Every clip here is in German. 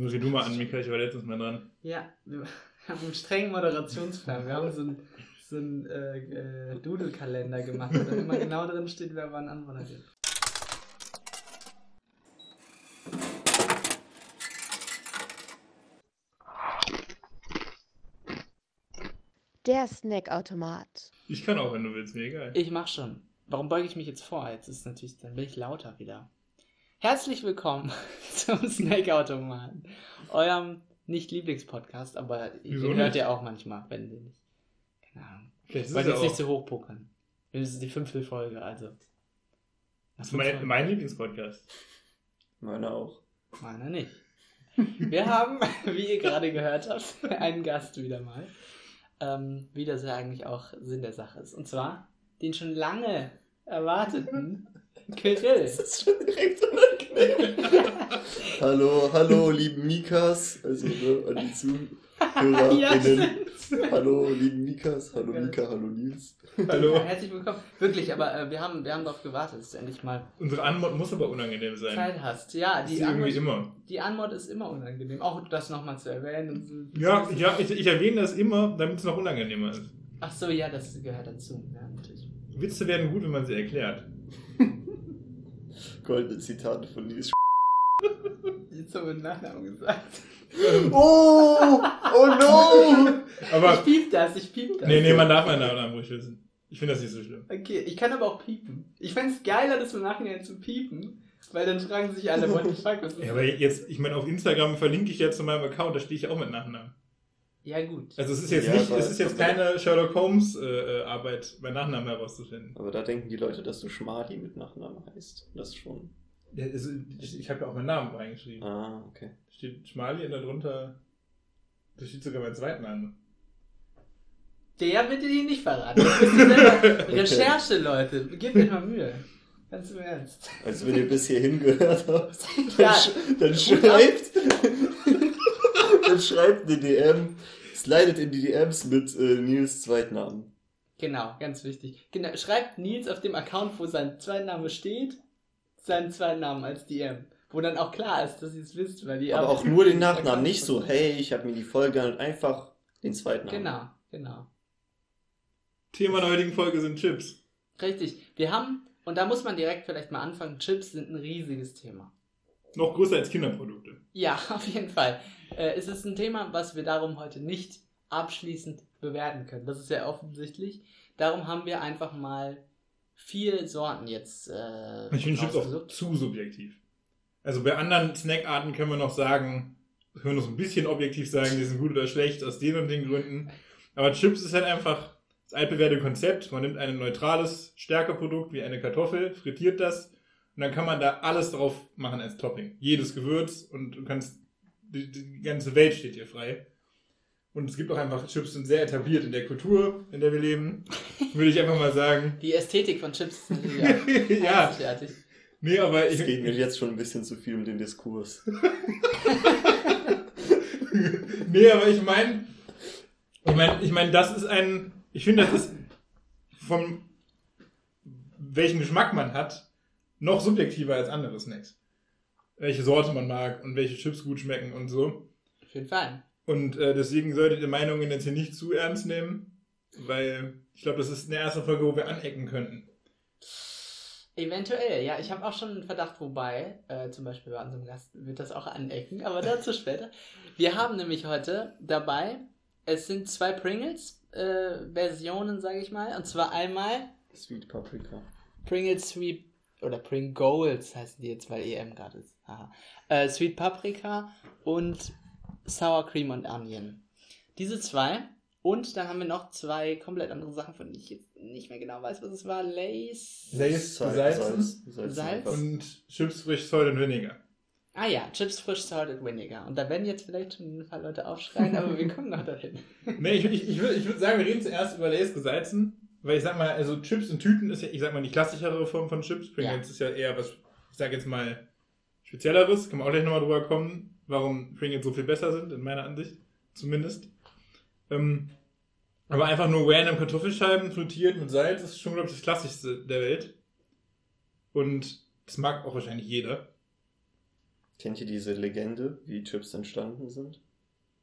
Nur wie du mal an, Mika, ich war letztens mal dran. Ja, wir haben einen strengen Moderationsplan. Wir haben so einen so einen, äh, äh, Doodle-Kalender gemacht, wo dann immer genau drin steht, wer wann anmoderiert. Der Snackautomat. Ich kann auch, wenn du willst, mir egal. Ich mach schon. Warum beuge ich mich jetzt vor? Jetzt ist natürlich, dann bin ich lauter wieder. Herzlich willkommen zum Snackautomaten, eurem nicht Lieblingspodcast, aber Wieso den hört nicht? ihr auch manchmal, wenn wir nicht. Keine Ahnung. Vielleicht wollte es jetzt nicht so hoch pokern. Das ist die fünfte Folge, also. das ist mein, mein Lieblingspodcast. Meine auch. Meiner nicht. Wir haben, wie ihr gerade gehört habt, einen Gast wieder mal. Ähm, wie das ja eigentlich auch Sinn der Sache ist. Und zwar den schon lange erwarteten Kirill. ist schon direkt unangenehm. hallo, hallo, lieben Mikas. Also ne, an die ZuhörerInnen. Ja, hallo, lieben Mikas. Hallo, Ja. Mika. Hallo, Nils. Hallo. Herzlich willkommen. Wirklich, aber äh, wir haben, wir haben darauf gewartet, dass du endlich mal Unsere Anmod muss aber unangenehm sein. Zeit hast. Ja, ist die irgendwie Antwort, immer. die Antwort ist immer unangenehm. Auch das nochmal zu erwähnen. So. Ja, ja ich, ich erwähne das immer, damit es noch unangenehmer ist. Ach so, ja, das gehört dazu. Ja, natürlich. Witze werden gut, wenn man sie erklärt. Goldene Zitate von Nils. Jetzt haben wir den Nachnamen gesagt. Oh! Oh no! Aber, ich piep das, ich piep das. nee, nee, man darf meinen Namen ruhig wissen. Ich finde das nicht so schlimm. Okay, ich kann aber auch piepen. Ich fände es geiler, das im Nachhinein zu piepen, weil dann fragen sich alle, what the fuck, was ist Ja, aber jetzt, ich meine, auf Instagram verlinke ich jetzt zu meinem Account, da stehe ich auch mit Nachnamen. Ja, gut. Also es ist jetzt Ja, nicht, es ist jetzt keine Sherlock Holmes äh, äh, Arbeit, meinen Nachnamen herauszufinden. Aber da denken die Leute, dass du Schmadi mit Nachnamen heißt. Das schon. Ja, also, ich ich habe ja auch meinen Namen reingeschrieben. Ah, okay. Da steht Schmali und darunter, da steht sogar mein Zweitname. Der bitte ihn nicht verraten. Recherche, Leute. Gebt euch mal Mühe. Ganz im Ernst. Also wenn ihr bis hierhin gehört habt, dann, Ja. sch dann schreibt, schreibt eine DM, slidet in die DMs mit äh, Nils Zweitnamen. Genau, ganz wichtig. Genau, schreibt Nils auf dem Account, wo sein Zweitname steht, seinen Zweitnamen als DM. Wo dann auch klar ist, dass ihr es wisst, weil die Aber auch nur den Nachnamen, nicht so, hey, ich habe mir die Folge angehört, einfach den Zweitnamen. Genau, genau. Thema der heutigen Folge sind Chips. Richtig. Wir haben, und da muss man direkt vielleicht mal anfangen, Chips sind ein riesiges Thema. Noch größer als Kinderprodukte. Ja, auf jeden Fall. Äh, es ist ein Thema, was wir darum heute nicht abschließend bewerten können. Das ist ja offensichtlich. Darum haben wir einfach mal vier Sorten jetzt. Äh, Ich finde Chips auch zu subjektiv. Also bei anderen Snackarten können wir noch sagen, können wir noch so ein bisschen objektiv sagen, die sind gut oder schlecht aus den und den Gründen. Aber Chips ist halt einfach das altbewährte Konzept. Man nimmt ein neutrales Stärkeprodukt wie eine Kartoffel, frittiert das und dann kann man da alles drauf machen als Topping. Jedes Gewürz und du kannst, die, die ganze Welt steht dir frei. Und es gibt auch einfach, Chips sind sehr etabliert in der Kultur, in der wir leben. Würde ich einfach mal sagen. Die Ästhetik von Chips ja, einzigartig. nee, aber ich, Es geht mir jetzt schon ein bisschen zu viel um den Diskurs. nee, aber ich meine, ich meine, ich meine, das ist ein, ich finde, das ist vom welchen Geschmack man hat, noch subjektiver als andere Snacks. Welche Sorte man mag und welche Chips gut schmecken und so. Auf jeden Fall. Und äh, deswegen solltet ihr Meinungen jetzt hier nicht zu ernst nehmen, weil ich glaube, das ist eine erste Folge, wo wir anecken könnten. Eventuell, ja. Ich habe auch schon einen Verdacht, wobei, äh, zum Beispiel bei unserem Gast wird das auch anecken, aber dazu später. Wir haben nämlich heute dabei, es sind zwei Pringles-Versionen, sage ich mal. Und zwar einmal Sweet Paprika. Pringles Sweet oder Pringles heißen die jetzt, weil EM gerade ist. Haha. Äh, Sweet Paprika und Sour Cream und Onion. Diese zwei. Und dann haben wir noch zwei komplett andere Sachen, von denen ich jetzt nicht mehr genau weiß, was es war. Lace. Lace Salz- gesalzen Salz- Salz- Salz. und Chips frisch Salt und Vinegar. Ah ja, Chips frisch salted vinegar. Und da werden jetzt vielleicht schon ein paar Leute aufschreien, aber wir kommen noch dahin. Nee, ich, ich, ich würde ich würd sagen, wir reden zuerst über Lace gesalzen, weil ich sag mal, also Chips in Tüten ist ja, ich sag mal, die klassischere Form von Chips. Pringles ist ja eher was, ich sag jetzt mal, spezielleres. Kann man auch gleich nochmal drüber kommen, warum Pringles so viel besser sind, in meiner Ansicht, zumindest. Ähm, aber einfach nur random Kartoffelscheiben frittiert mit Salz ist schon, glaube ich, das klassischste der Welt. Und das mag auch wahrscheinlich jeder. Kennt ihr diese Legende, wie Chips entstanden sind?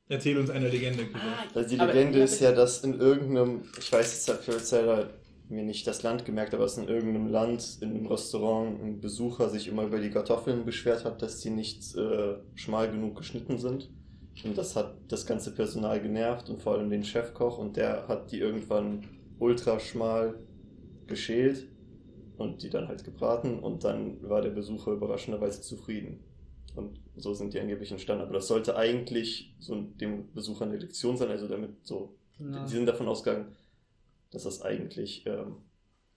Erzähl uns eine Legende, Kiko. Ah, Also die Legende ist bitte. ja, dass in irgendeinem, ich weiß jetzt dafür leider mir nicht das Land gemerkt, aber dass in irgendeinem Land, in einem Restaurant, ein Besucher sich immer über die Kartoffeln beschwert hat, dass die nicht äh, schmal genug geschnitten sind. Und das hat das ganze Personal genervt und vor allem den Chefkoch und der hat die irgendwann ultra schmal geschält und die dann halt gebraten und dann war der Besucher überraschenderweise zufrieden. Und so sind die angeblich entstanden. Aber das sollte eigentlich so dem Besucher eine Lektion sein, also damit so. Genau. Die sind davon ausgegangen, dass das eigentlich ähm,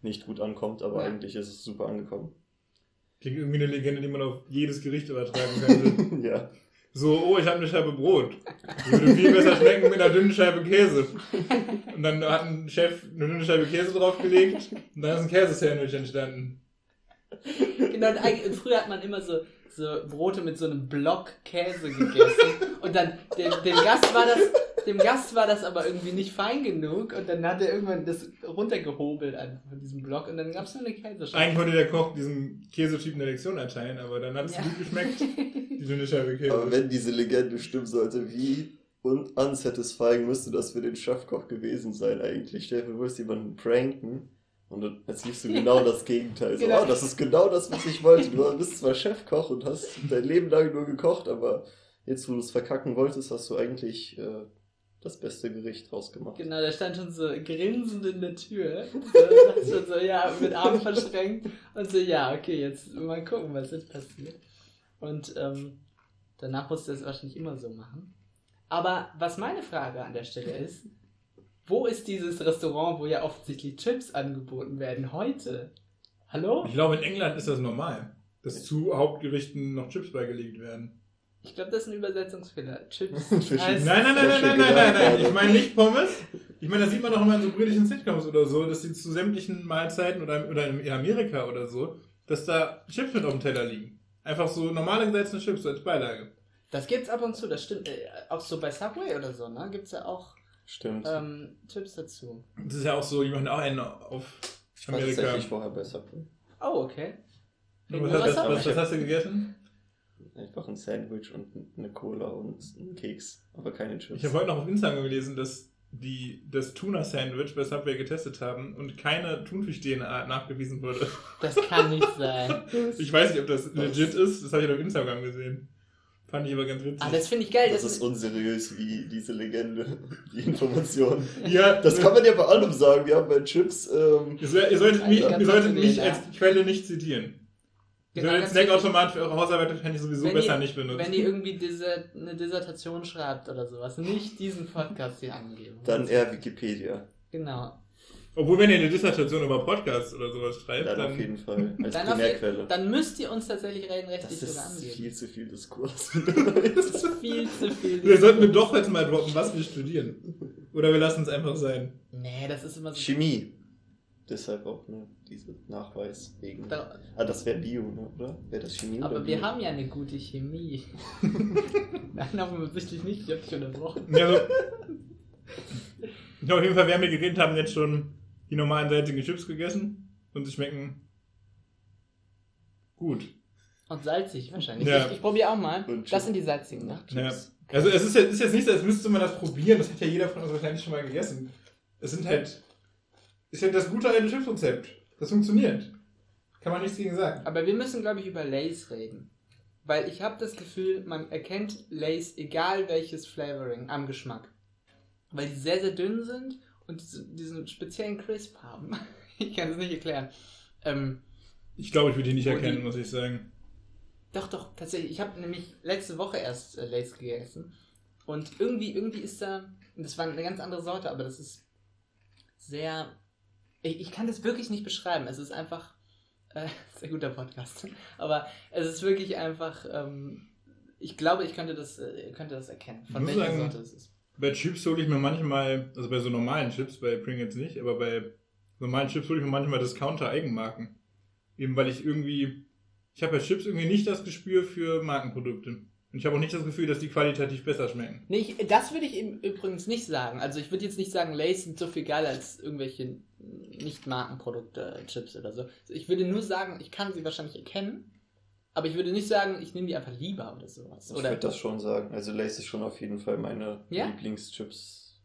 nicht gut ankommt, aber Ja. eigentlich ist es super angekommen. Klingt irgendwie eine Legende, die man auf jedes Gericht übertragen könnte. ja. So, oh, ich habe eine Scheibe Brot. Die würde viel besser schmecken mit einer dünnen Scheibe Käse. Und dann hat ein Chef eine dünne Scheibe Käse draufgelegt und dann ist ein Käsesandwich entstanden. Genau, und früher hat man immer so, so Brote mit so einem Block Käse gegessen. Und dann, dem, dem, Gast war das, dem Gast war das aber irgendwie nicht fein genug. Und dann hat er irgendwann das runtergehobelt einfach von diesem Block. Und dann gab es nur eine Käsescheibe. Eigentlich wollte der Koch diesem Käsetyp eine Lektion erteilen, aber dann hat es Ja. gut geschmeckt, die dünne Scheibe Käse. Aber wenn diese Legende stimmen sollte, wie und unsatisfying müsste das für den Chefkoch gewesen sein eigentlich? Stell dir vor, du jemanden pranken und dann erzählst du genau das Gegenteil. So, Genau. oh, das ist genau das, was ich wollte. Du bist zwar Chefkoch und hast dein Leben lang nur gekocht, aber jetzt, wo du es verkacken wolltest, hast du eigentlich äh, das beste Gericht rausgemacht. Genau, der stand schon so grinsend in der Tür. So, schon so, ja, mit Armen verschränkt. Und so, ja, okay, jetzt mal gucken, was jetzt passiert. Und ähm, danach musste er es wahrscheinlich immer so machen. Aber was meine Frage an der Stelle ist, wo ist dieses Restaurant, wo ja offensichtlich Chips angeboten werden, heute? Hallo? Ich glaube, in England ist das normal, dass zu Hauptgerichten noch Chips beigelegt werden. Ich glaube, das ist ein Übersetzungsfehler. Chips. Nein, nein, nein, nein, nein, nein, nein, nein. Ich meine nicht Pommes. Ich meine, das sieht man auch immer in so britischen Sitcoms oder so, dass die zu sämtlichen Mahlzeiten oder, oder in Amerika oder so, dass da Chips mit auf dem Teller liegen. Einfach so normale gesalzene Chips so als Beilage. Das gibt's ab und zu, das stimmt. Äh, auch so bei Subway oder so, ne? Gibt's ja auch Stimmt. ähm, Chips dazu. Das ist ja auch so, die machen auch einen auf ich war Amerika. tatsächlich vorher bei Subway. Oh, okay. Was, hast, was, was hast du gegessen? Einfach ein Sandwich und eine Cola und einen Keks, aber keine Chips. Ich habe heute noch auf Instagram gelesen, dass die das Tuna-Sandwich bei Subway getestet haben und keine Thunfisch-DNA nachgewiesen wurde. Das kann nicht sein. Ich weiß nicht, ob das legit ist, das habe ich auf Instagram gesehen. Fand ich aber ganz witzig. Ah, das finde ich geil. das Das, ist unseriös wie diese Legende, die Information. ja, Das kann man ja bei allem sagen. Wir haben bei Chips. Ähm, Ihr, soll- ihr solltet mich, ihr solltet mich als Quelle nicht zitieren. Genau, ganz Snackautomat für eure Hausarbeit kann ich sowieso Wenn besser ihr- nicht benutzen. wenn ihr irgendwie diese, eine Dissertation schreibt oder sowas, nicht diesen Podcast hier angeben. dann eher Wikipedia. Genau. Obwohl, wenn ihr eine Dissertation über Podcasts oder sowas schreibt, Dann, dann, auf jeden Fall. Als Dann, Primärquelle. dann müsst ihr uns tatsächlich rein rechtlich das sogar ist angeben. viel zu viel Diskurs. Das ist viel zu viel. wir sollten wir doch jetzt mal droppen, was wir studieren. Oder wir lassen es einfach sein. Nee, das ist immer so. Chemie. Deshalb auch ne, dieser Nachweis wegen. Da, Ah, das wäre Bio, ne, oder? Wäre das Chemie aber Bio? wir haben ja eine gute Chemie. Nein, offensichtlich nicht. Ich hab dich unterbrochen. Ja, also, ja, auf jeden Fall, wir haben hier geredet, haben jetzt schon die normalen salzigen Chips gegessen und sie schmecken gut. Und salzig wahrscheinlich. Ja. Ich, ich probiere auch mal. Das sind die salzigen, ne? Ja. Chips. Also es ist, jetzt, ist jetzt nicht so, als müsste man das probieren, das hat ja jeder von uns wahrscheinlich schon mal gegessen. Es sind halt, ist halt das gute alte Chipsrezept. Das funktioniert. Kann man nichts gegen sagen. Aber wir müssen, glaube ich, über Lays reden. Weil ich habe das Gefühl, man erkennt Lays, egal welches Flavoring, am Geschmack. Weil die sehr, sehr dünn sind und diese, diesen speziellen Crisp haben. ich kann es nicht erklären. Ähm, Ich glaube, ich würde die nicht erkennen, die- muss ich sagen. doch, doch, tatsächlich. Ich habe nämlich letzte Woche erst äh, Lays gegessen. Und irgendwie, irgendwie ist da, und das war eine ganz andere Sorte, aber das ist sehr, ich, ich kann das wirklich nicht beschreiben. Es ist einfach, äh, sehr guter Podcast. Aber es ist wirklich einfach, ähm, ich glaube, ich könnte das, äh, könnte das erkennen, von welcher sagen, Sorte es ist. Bei Chips hole ich mir manchmal, also bei so normalen Chips, bei Pringles nicht, aber bei normalen Chips hole ich mir manchmal Discounter-Eigenmarken. Eben weil ich irgendwie, ich habe bei Chips irgendwie nicht das Gespür für Markenprodukte. Und ich habe auch nicht das Gefühl, dass die qualitativ besser schmecken. Nee, ich, das würde ich eben übrigens nicht sagen. Also ich würde jetzt nicht sagen, Lays sind so viel geiler als irgendwelche nicht Markenprodukte, Chips oder so. Ich würde nur sagen, ich kann sie wahrscheinlich erkennen, Aber ich würde nicht sagen, ich nehme die einfach lieber oder sowas. Ich Oder würde das schon sagen. Also Lace ist schon auf jeden Fall meine Ja? Lieblingschips.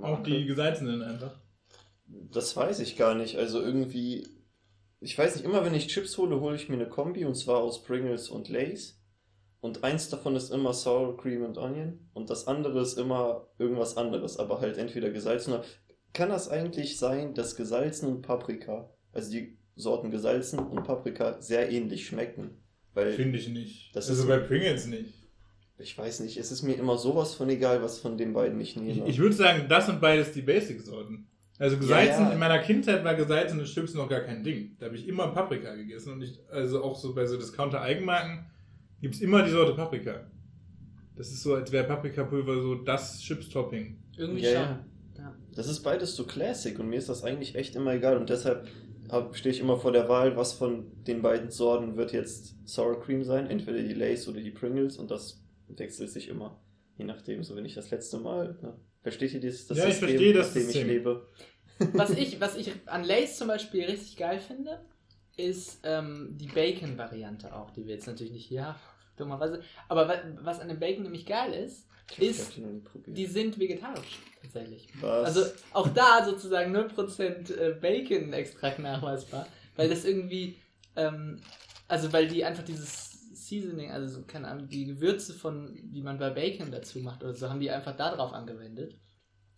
Auch die gesalzenen einfach. Das weiß ich gar nicht. Also irgendwie, ich weiß nicht, immer wenn ich Chips hole, hole ich mir eine Kombi und zwar aus Pringles und Lays. Und eins davon ist immer Sour Cream und Onion und das andere ist immer irgendwas anderes, aber halt entweder gesalzen oder. Kann das eigentlich sein, dass gesalzen und Paprika, also die Sorten gesalzen und Paprika, sehr ähnlich schmecken? Weil Finde ich nicht. Das also ist- bei Pringles nicht. ich weiß nicht, es ist mir immer sowas von egal, was von den beiden ich Ich, nehme. ich würde sagen, das sind beides die Basic-Sorten. Also gesalzen, Ja, ja. in meiner Kindheit war gesalzene Chips noch gar kein Ding. Da habe ich immer Paprika gegessen und ich, also auch so bei so Discounter-Eigenmarken gibt es immer die Sorte Paprika. Das ist so, als wäre Paprikapulver so das Chips-Topping. irgendwie Ja, schon. ja. Das ist beides so Classic und mir ist das eigentlich echt immer egal und deshalb stehe ich immer vor der Wahl, was von den beiden Sorten wird jetzt Sour Cream sein, entweder die Lays oder die Pringles und das wechselt sich immer, je nachdem. So wenn ich das letzte Mal, ne? versteht ihr dieses das Ja, ich verstehe das dem ich System. lebe? Was ich, was ich an Lays zum Beispiel richtig geil finde, ist ähm, die Bacon-Variante auch, die wir jetzt natürlich nicht hier haben, dummerweise. Aber wa- was an dem Bacon nämlich geil ist, Ist- die sind vegetarisch tatsächlich. Was? Also auch da sozusagen 0% äh, Bacon-Extrakt nachweisbar, weil das irgendwie, ähm, also weil die einfach dieses Seasoning, also so, keine Ahnung, die Gewürze von, die man bei Bacon dazu macht oder so, haben die einfach da drauf angewendet.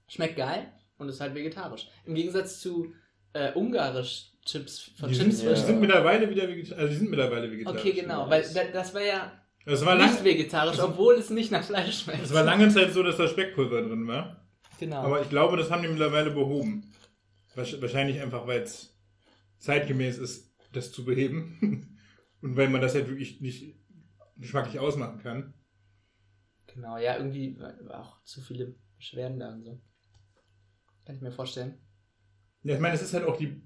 Schmeckt geil und ist halt vegetarisch. Im Gegensatz zu äh, ungarisch Chips von Die Chips sind, ja. die sind mittlerweile wieder vegetarisch. Also die sind mittlerweile vegetarisch. Okay, genau, weil da- das war ja Das war, nicht lang, vegetarisch, obwohl es nicht nach Fleisch schmeckt. das war lange Zeit so, dass da Speckpulver drin war. Genau. Aber ich glaube, das haben die mittlerweile behoben. Wahrsch- Wahrscheinlich einfach, weil es zeitgemäß ist, das zu beheben. Und weil man das halt wirklich nicht geschmacklich ausmachen kann. Genau, ja, irgendwie war auch zu viele Beschwerden da und so. Kann ich mir vorstellen. Ja, ich meine, es ist halt auch die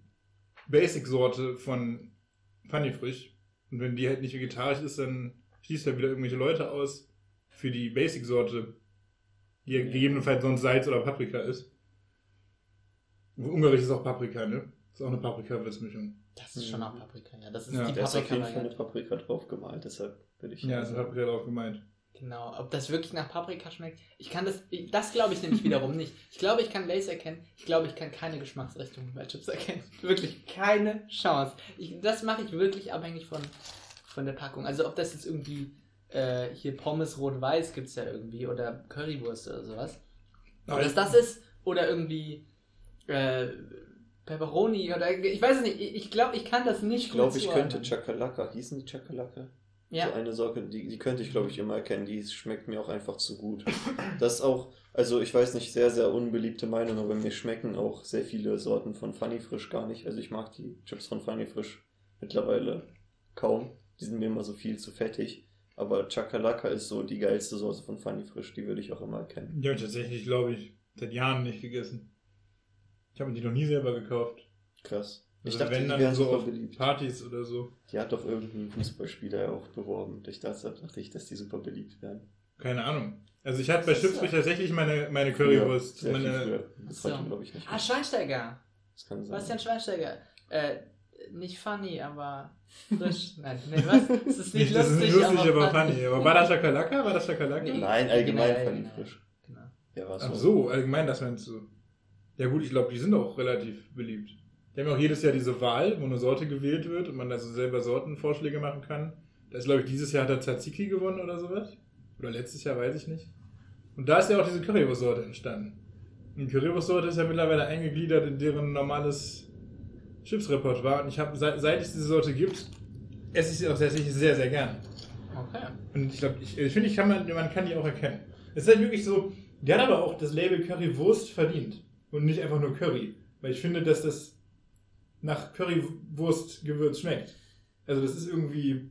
Basic-Sorte von Funny Frisch. Und wenn die halt nicht vegetarisch ist, dann schließt er wieder irgendwelche Leute aus für die Basic-Sorte, die ja gegebenenfalls sonst Salz oder Paprika ist. Ungarisch ist auch Paprika, ne? Ist auch eine Paprika-Würzmischung. Das ist schon auch Paprika, ja. Das ist Ja. die Da ist auf jeden Fall eine Paprika. Paprika drauf gemalt, deshalb würde ich. Ja, ist Paprika drauf gemeint. Genau. Ob das wirklich nach Paprika schmeckt? Ich kann das, das glaube ich nämlich wiederum nicht. Ich glaube, ich kann Lace erkennen. Ich glaube, ich kann keine Geschmacksrichtung bei Chips erkennen. Wirklich keine Chance. Ich, das mache ich wirklich abhängig von, von der Packung. Also ob das jetzt irgendwie äh, hier Pommes rot-weiß gibt es ja irgendwie oder Currywurst oder sowas. Ob das das ist oder irgendwie äh, Pepperoni oder ich weiß es nicht. Ich, glaube, ich kann das nicht Ich glaube, ich könnte. Chakalaka. Hießen die Chakalaka? So Ja, eine Sorte, die, die könnte ich, glaube ich, immer erkennen. Die schmeckt mir auch einfach zu gut. Das ist auch, also ich weiß nicht, sehr, sehr unbeliebte Meinung, aber mir schmecken auch sehr viele Sorten von Funny Frisch gar nicht. Also ich mag die Chips von Funny Frisch mittlerweile kaum. Die sind mir immer so viel zu fettig. Aber Chakalaka ist so die geilste Sorte von Funny Frisch, die würde ich auch immer erkennen. Die habe ich tatsächlich, glaube ich, seit Jahren nicht gegessen. Ich habe mir die noch nie selber gekauft. Krass. Ich Also dachte, wenn die dann wären so super auf beliebt. Partys oder so. Die hat doch irgendein Fußballspieler auch beworben. Ich dachte, dachte ich, dass die super beliebt wären. Keine Ahnung. Also ich hatte bei ja- tatsächlich meine, meine Currywurst. Viel meine. Das Ach so. heute, glaube ich, nicht. Ah, Schweinsteiger. das kann sein. Bastian Schweinsteiger. Äh, nicht funny, aber frisch. Nein, nee, was? Es ist nicht nicht, das ist lustig, nicht lustig, aber, funny. Aber war das Chakalaka? War das Chakalaka? Nee. Nein, allgemein Generell, Funny generell. Frisch. Genau. Ja, war Ach so, allgemein, das meinst du. Ja gut, ich glaube, die sind auch relativ beliebt. Die haben ja auch jedes Jahr diese Wahl, wo eine Sorte gewählt wird und man da so selber Sortenvorschläge machen kann. Da ist, glaube ich, dieses Jahr hat der Tzatziki gewonnen oder sowas. Oder letztes Jahr, weiß ich nicht. Und da ist ja auch diese Currywurst-Sorte entstanden. Und die Currywurst-Sorte ist ja mittlerweile eingegliedert in deren normales Chips-Repertoire. Und ich habe, seit, seit es diese Sorte gibt, esse ich sie auch tatsächlich sehr, sehr gern. Okay. Und ich glaube, ich, ich finde, ich kann man, man kann die auch erkennen. Es ist halt wirklich so, die hat aber auch das Label Currywurst verdient. Und nicht einfach nur Curry. Weil ich finde, dass das nach Currywurst-Gewürz schmeckt. Also das ist irgendwie.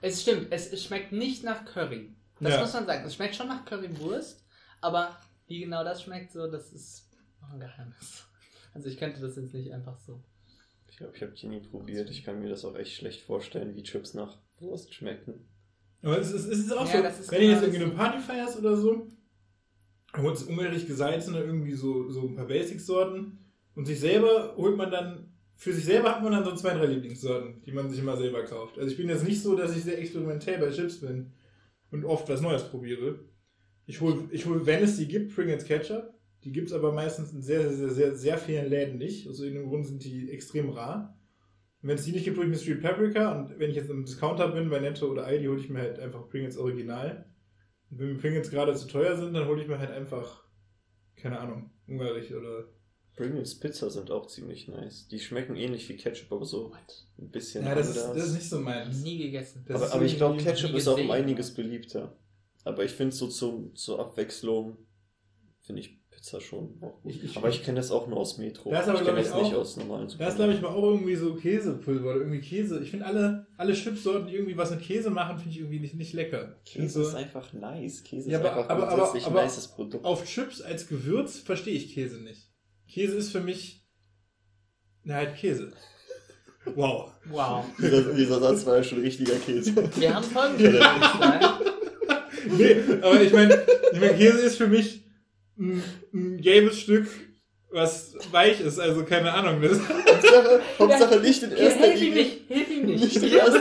Es stimmt, es, es schmeckt nicht nach Curry. Das Ja. muss man sagen. Es schmeckt schon nach Currywurst, aber wie genau das schmeckt, so, das ist noch ein Geheimnis. Also ich könnte das jetzt nicht einfach so. Ich glaube, ich habe die nie probiert. Ich kann mir das auch echt schlecht vorstellen, wie Chips nach Wurst schmecken. Aber es ist, es ist auch Ja, so, das ist wenn du jetzt irgendwie eine Party feierst oder so, holst du ungarisch gesalzene irgendwie so, so ein paar Basic-Sorten und sich selber holt man dann für sich selber hat man dann so zwei, drei Lieblingssorten, die man sich immer selber kauft. Also ich bin jetzt nicht so, dass ich sehr experimentell bei Chips bin und oft was Neues probiere. Ich hole, ich hol, wenn es die gibt, Pringles Ketchup. Die gibt es aber meistens in sehr, sehr, sehr, sehr vielen Läden nicht. Also in dem Grund sind die extrem rar. Und wenn es die nicht gibt, hole ich mir Street Paprika. Und wenn ich jetzt im Discounter bin, bei Netto oder Aldi, hole ich mir halt einfach Pringles Original. Und wenn mir Pringles gerade zu teuer sind, dann hole ich mir halt einfach, keine Ahnung, ungarisch oder Pringles Pizza sind auch ziemlich nice. Die schmecken ähnlich wie Ketchup, aber so ein bisschen Ja, das ist, anders. das ist nicht so meins. Nie gegessen. Das aber, ist aber ich glaube, Ketchup ist auch um einiges beliebter. Aber ich finde so zum, zur Abwechslung, finde ich Pizza schon auch gut. Ich- ich- aber ich kenne das auch nur aus Metro. Das ist aber, ich kenne das nicht aus normalen Da ist, glaube ich, Supermärkten. mal auch irgendwie so Käsepulver oder irgendwie Käse. Ich finde alle, alle Chipsorten, die irgendwie was mit Käse machen, finde ich irgendwie nicht, nicht lecker. Käse so, ist einfach nice. Käse Ja, ist aber- einfach aber- aber- grundsätzlich aber ein nices Produkt. auf Chips als Gewürz verstehe ich Käse nicht. Käse ist für mich, na halt Käse. Wow. Wow. dieser, dieser Satz war ja schon richtiger Käse. Sagen. Nee, aber ich meine, ich mein, Käse ist für mich ein, ein gelbes Stück, was weich ist. Also keine Ahnung. Das, Hauptsache, Hauptsache nicht in erster Hilf ihm Linie. nicht, hilf ihm nicht. Nicht in Er erster-.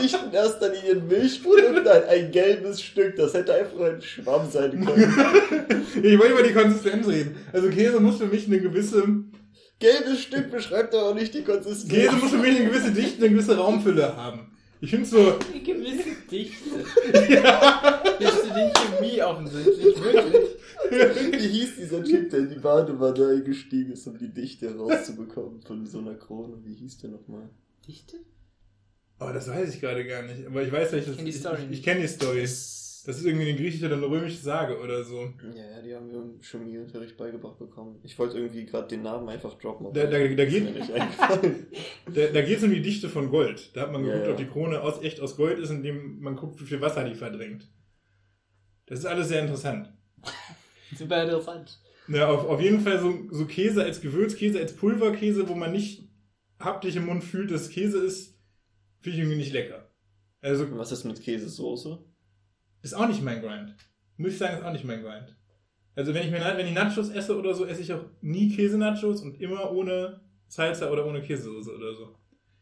Nicht in Linie ein Milchprodukt, nein, ein gelbes Stück. Das hätte einfach ein Schwamm sein können. ich wollte über die Konsistenz reden. Also Käse muss für mich eine gewisse, Gelbes Stück beschreibt aber auch nicht die Konsistenz. Käse muss für mich eine gewisse Dichte, eine gewisse Raumfülle haben. Ich finde so, Eine gewisse Dichte. Bist du die Chemie offensichtlich, wirklich? Wie hieß dieser Typ, der in die Badewanne eingestiegen ist, um die Dichte rauszubekommen von so einer Krone? Wie hieß der nochmal? Dichte? oh, das weiß ich gerade gar nicht. Aber ich weiß, welches. Ich kenn die Story ich, ich kenne die Story. Das ist irgendwie eine griechische oder eine römische Sage oder so. Ja, ja, die haben wir im Chemieunterricht beigebracht bekommen. Ich wollte irgendwie gerade den Namen einfach droppen. Da, da, da geht da, da geht's um die Dichte von Gold. Da hat man Ja, geguckt, ja. ob die Krone aus, echt aus Gold ist, indem man guckt, wie viel Wasser die verdrängt. Das ist alles sehr interessant. Super interessant. Ja, auf, auf jeden Fall so, so Käse als Gewürzkäse, als Pulverkäse, wo man nicht haptisch im Mund fühlt, dass Käse ist, finde ich irgendwie nicht lecker. Also Und Was ist mit Käsesoße? ist auch nicht mein Grind. Muss ich sagen, ist auch nicht mein Grind. Also wenn ich mir wenn ich Nachos esse oder so, esse ich auch nie Käse-Nachos und immer ohne Salsa oder ohne Käsesoße oder so.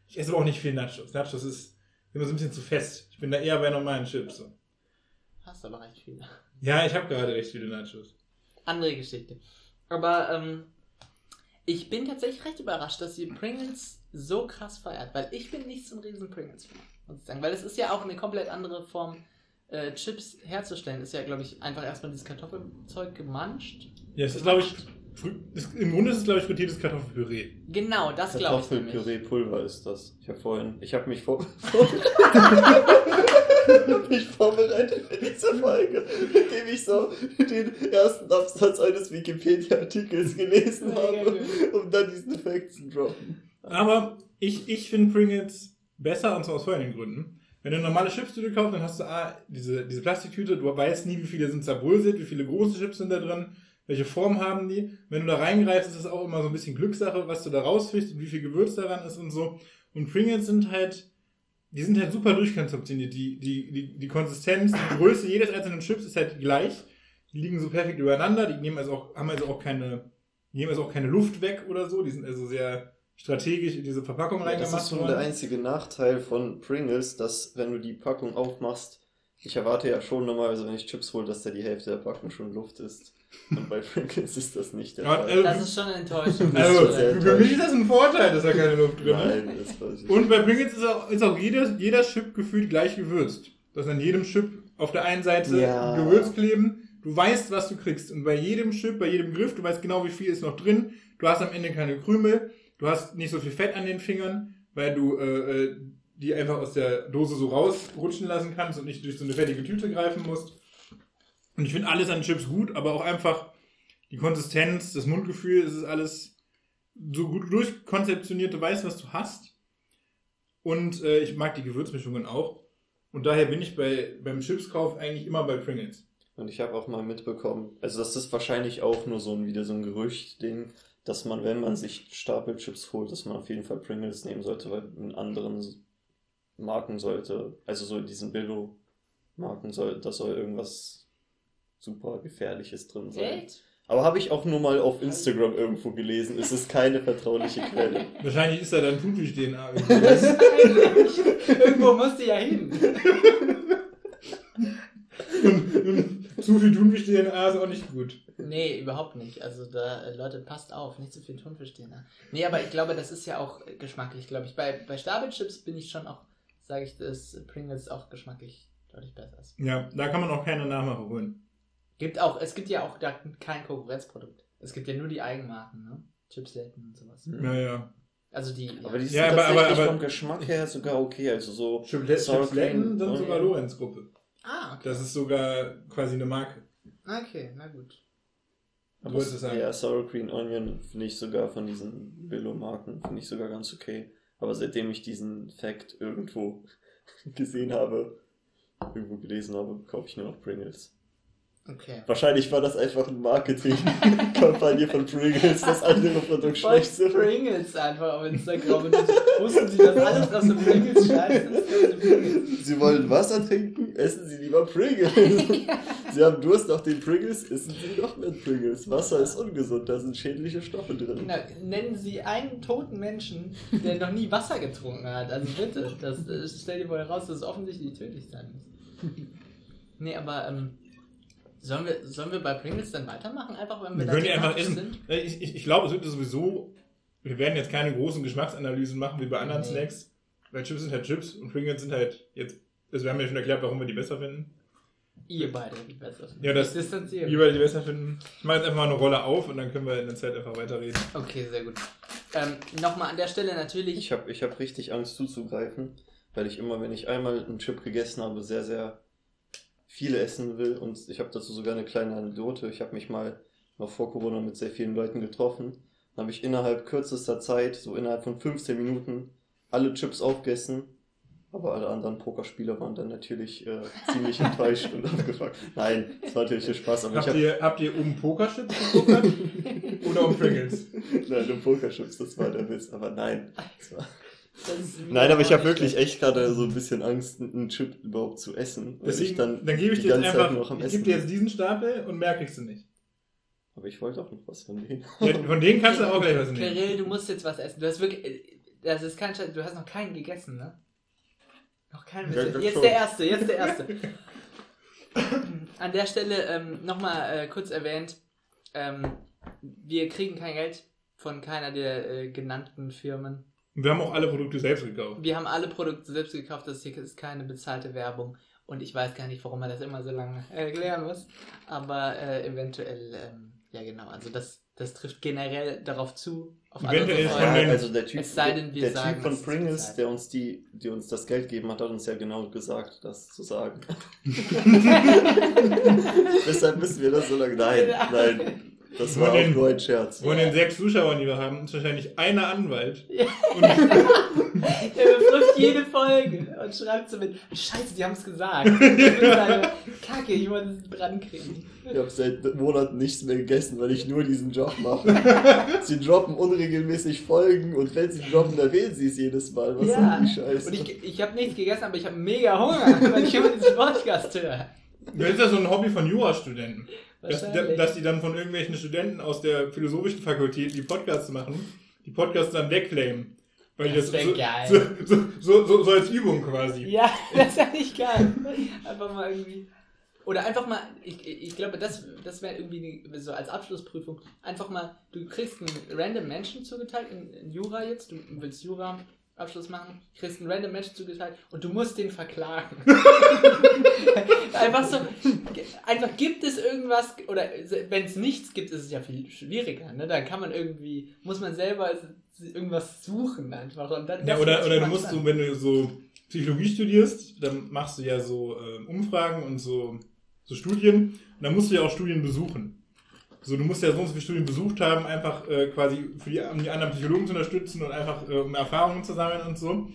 Ich esse aber auch nicht viel Nachos. Nachos ist immer so ein bisschen zu fest. Ich bin da eher bei normalen Chips. So. Hast aber recht viele. Ja, ich habe gerade recht viele Nachos. Andere Geschichte. Aber ähm, ich bin tatsächlich recht überrascht, dass sie Pringles so krass feiert, weil ich bin nicht so ein riesen Pringles-Fan, muss ich sagen. Weil es ist ja auch eine komplett andere Form, äh, Chips herzustellen. Ist ja, glaube ich, einfach erstmal dieses Kartoffelzeug gemanscht. Ja, es ist, glaube ich, im Grunde ist es, glaube ich, frittiertes Kartoffelpüree. Genau, das glaube ich. Kartoffelpüree-Pulver ist das. Ich habe vorhin, ich habe mich vor, mich vorbereitet für diese Folge, indem ich so den ersten Absatz eines Wikipedia-Artikels gelesen habe, um dann diesen Fact zu droppen. Aber ich, ich finde Pringles besser, und zwar aus folgenden Gründen. Wenn du eine normale Chipstüte kaufst, dann hast du A, diese, diese Plastiktüte, du weißt nie, wie viele sind zerbröselt, wie viele große Chips sind da drin, welche Form haben die. Wenn du da reingreifst, ist es auch immer so ein bisschen Glückssache, was du da rausfischst und wie viel Gewürz daran ist und so. Und Pringles sind halt, die sind halt super durchkonzeptioniert. Die, die, die, die Konsistenz, die Größe jedes einzelnen Chips ist halt gleich. Die liegen so perfekt übereinander, die nehmen also auch, haben also auch keine, nehmen also auch keine Luft weg oder so, die sind also sehr strategisch in diese Verpackung Ja, das reingemacht ist schon der einzige Nachteil von Pringles, dass wenn du die Packung aufmachst, ich erwarte ja schon normalerweise, wenn ich Chips hole, dass da die Hälfte der Packung schon Luft ist. Und bei Pringles ist das nicht der Fall. also, Das ist schon enttäuschend. Also, ist für, mich ist das ein Vorteil, dass da keine Luft drin ist. Nein, das weiß ich. Und bei Pringles ist auch, ist auch jeder, jeder Chip gefühlt gleich gewürzt. Du hast an jedem Chip auf der einen Seite Ja. Gewürz kleben. Du weißt, was du kriegst. Und bei jedem Chip, bei jedem Griff, du weißt genau, wie viel ist noch drin. Du hast am Ende keine Krümel. Du hast nicht so viel Fett an den Fingern, weil du äh, äh, die einfach aus der Dose so rausrutschen lassen kannst und nicht durch so eine fertige Tüte greifen musst. Und ich finde alles an Chips gut, aber auch einfach die Konsistenz, das Mundgefühl, es ist alles so gut durchkonzeptioniert, du weißt, was du hast. Und äh, ich mag die Gewürzmischungen auch. Und daher bin ich bei, beim Chipskauf eigentlich immer bei Pringles. Und ich habe auch mal mitbekommen, also das ist wahrscheinlich auch nur so ein, wieder so ein Gerücht-Ding, dass man, wenn man sich Stapelchips holt, dass man auf jeden Fall Pringles nehmen sollte, weil in anderen Marken sollte, also so in diesen Billo-Marken soll, da soll irgendwas super Gefährliches drin sein. Echt? Aber habe ich auch nur mal auf Instagram irgendwo gelesen. Es ist keine vertrauliche Quelle. Wahrscheinlich ist da dann Thunfisch-DNA. Irgendwo musst du ja hin. Zu viel Thunfisch-DNA ist auch nicht gut. Nee, überhaupt nicht. Also da, äh, Leute, passt auf, nicht zu viel Thunfisch-DNA. Nee, aber ich glaube, das ist ja auch geschmacklich, glaube ich. Bei, bei Stapelchips bin ich schon auch, sage ich, dass Pringles auch geschmacklich deutlich besser ist. Ja, da kann man auch keine Nachmache holen. Gibt auch, es gibt ja auch da kein Konkurrenzprodukt. Es gibt ja nur die Eigenmarken, ne? Chipslaten und sowas. Ja, ja. Also die. Aber die sind Ja, aber- tatsächlich aber- aber- vom Geschmack her sogar okay. Also so Chipsletten sind und- sogar Lorenz-Gruppe. ah, okay. Das ist sogar quasi eine Marke. Okay, na gut. Du Aber wolltest sagen. ja, Sour Cream Onion finde ich sogar von diesen Billo-Marken, finde ich sogar ganz okay. Aber seitdem ich diesen Fact irgendwo gesehen habe, irgendwo gelesen habe, kaufe ich nur noch Pringles. Okay. Wahrscheinlich war das einfach eine Marketing-Kampagne von Pringles, dass andere Produkte schlecht sind. Pringles einfach auf Instagram und wussten sie, dass alles, was so Pringles scheiße ist. Sie wollen Wasser trinken, essen Sie lieber Pringles. Sie haben Durst nach den Pringles, essen Sie noch mehr Pringles. Wasser ist ungesund, da sind schädliche Stoffe drin. Na, nennen Sie einen toten Menschen, der noch nie Wasser getrunken hat. Also bitte, das, äh, stell dir mal heraus, dass es offensichtlich tödlich sein muss. Nee, aber ähm, sollen, wir, sollen wir bei Pringles dann weitermachen? Einfach, wenn wir Wir da können die einfach essen. sind? Äh, Ich, ich, ich glaube, es wird sowieso. Wir werden jetzt keine großen Geschmacksanalysen machen wie bei anderen Nee. Snacks. Weil Chips sind halt Chips und Pringles sind halt jetzt. Also wir haben ja schon erklärt, warum wir die besser finden. Ihr beide die besser. Ja, das- wir die besser finden. Ich mache jetzt einfach mal eine Rolle auf und dann können wir in der Zeit einfach weiterreden. Okay, sehr gut. Ähm, Nochmal an der Stelle natürlich. Ich habe ich hab richtig Angst zuzugreifen, weil ich immer, wenn ich einmal einen Chip gegessen habe, sehr, sehr viele essen will. Und ich habe dazu sogar eine kleine Anekdote. Ich habe mich mal noch vor Corona mit sehr vielen Leuten getroffen. Dann habe ich innerhalb kürzester Zeit, so innerhalb von 15 Minuten, alle Chips aufgegessen. Aber alle anderen Pokerspieler waren dann natürlich äh, ziemlich enttäuscht und aufgefragt. Nein, das war natürlich ein Spaß, aber ich Habt habe ihr, habt ihr um Pokerchips gepokert? Oder um Pringles? Nein, um Pokerchips, das war der Witz. Aber nein, das war Nein, aber ich habe wirklich echt gerade so ein bisschen Angst, einen Chip überhaupt zu essen. Deswegen, ich dann, dann, gebe ich dir jetzt einfach. noch am Ich gebe dir jetzt diesen Stapel und mehr kriegst du nicht. Aber ich wollte auch noch was von denen. Ja, Von denen kannst du auch gleich was nehmen. Kirill, du musst jetzt was essen. Du hast wirklich. Das ist kein Scheiß. Du hast noch keinen gegessen, ne? Noch keinen. Ja, jetzt schon. der erste, jetzt der erste. An der Stelle ähm, nochmal äh, kurz erwähnt: ähm, Wir kriegen kein Geld von keiner der äh, genannten Firmen. Wir haben auch alle Produkte selbst gekauft. Wir haben alle Produkte selbst gekauft. Das hier ist keine bezahlte Werbung. Und ich weiß gar nicht, warum man das immer so lange erklären muss. Aber äh, eventuell, ähm, ja genau. Also das, das trifft generell darauf zu. Auf alle Eventuell Freunde. den- also der Typ, Es sei denn, wir der sagen, typ von es ist Pringles, der uns die, die uns das Geld gegeben hat, hat uns ja genau gesagt, das zu sagen. Deshalb müssen wir das so lange. Nein, nein. Das war den- nur ein Scherz. Von den sechs Zuschauern, die wir haben, ist wahrscheinlich einer Anwalt. Ja. Und Der überprüft jede Folge und schreibt so mit, scheiße, die haben es gesagt. Ich bin eine Kacke, ich wollte es dran kriegen. Ich habe seit Monaten nichts mehr gegessen, weil ich nur diesen Job mache. sie droppen unregelmäßig Folgen und wenn sie droppen, erwähnen sie es jedes Mal. Was Ja. soll die Scheiße? Und ich, ich habe nichts gegessen, aber ich habe mega Hunger, weil ich immer diesen Podcast höre. das ist ja so ein Hobby von Jurastudenten. Dass, dass die dann von irgendwelchen Studenten aus der philosophischen Fakultät, die Podcasts machen, die Podcasts dann wegclaimen. Weil Das das, wär so, geil. So, so, so, so, als Übung quasi. Ja, das ist eigentlich geil. Einfach mal irgendwie. Oder einfach mal, ich, ich glaube, das, das wäre irgendwie so als Abschlussprüfung. Einfach mal, du kriegst einen random Menschen zugeteilt, in, in Jura jetzt, du willst Jura Abschluss machen, kriegst einen random Menschen zugeteilt und du musst den verklagen. einfach so, einfach gibt es irgendwas, oder wenn es nichts gibt, ist es ja viel schwieriger, ne? Dann kann man irgendwie, muss man selber irgendwas suchen einfach. Und dann, Ja, oder, oder du musst so, wenn du so Psychologie studierst, dann machst du ja so ähm, Umfragen und so, so Studien. Und dann musst du ja auch Studien besuchen. So, du musst ja so und so viele Studien besucht haben, einfach äh, quasi für die, um die anderen Psychologen zu unterstützen und einfach äh, um Erfahrungen zu sammeln und so.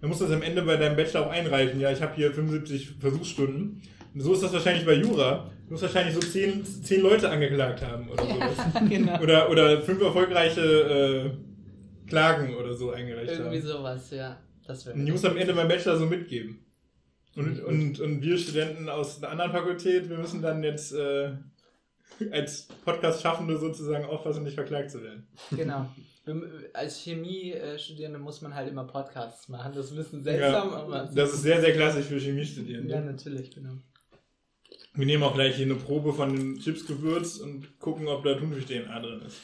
Dann musst du das am Ende bei deinem Bachelor auch einreichen. Ja, ich habe hier 75 Versuchsstunden. Und so ist das wahrscheinlich bei Jura. Du musst wahrscheinlich so 10, 10 Leute angeklagt haben oder sowas. genau. Oder, oder fünf erfolgreiche äh, Klagen oder so eingereicht Irgendwie haben. sowas, ja. Das Und die muss am Ende beim Bachelor so mitgeben. Und, und, und wir Studenten aus einer anderen Fakultät, wir müssen dann jetzt äh, als Podcast-Schaffende sozusagen aufpassen, nicht verklagt zu werden. Genau. Als Chemie-Studierende muss man halt immer Podcasts machen. Das ist ein bisschen seltsam, Ja, aber. das ist sehr, sehr klassisch für Chemiestudierende. Ja, natürlich, genau. Wir nehmen auch gleich hier eine Probe von den Chipsgewürz und gucken, ob da Thunfisch-DNA drin ist,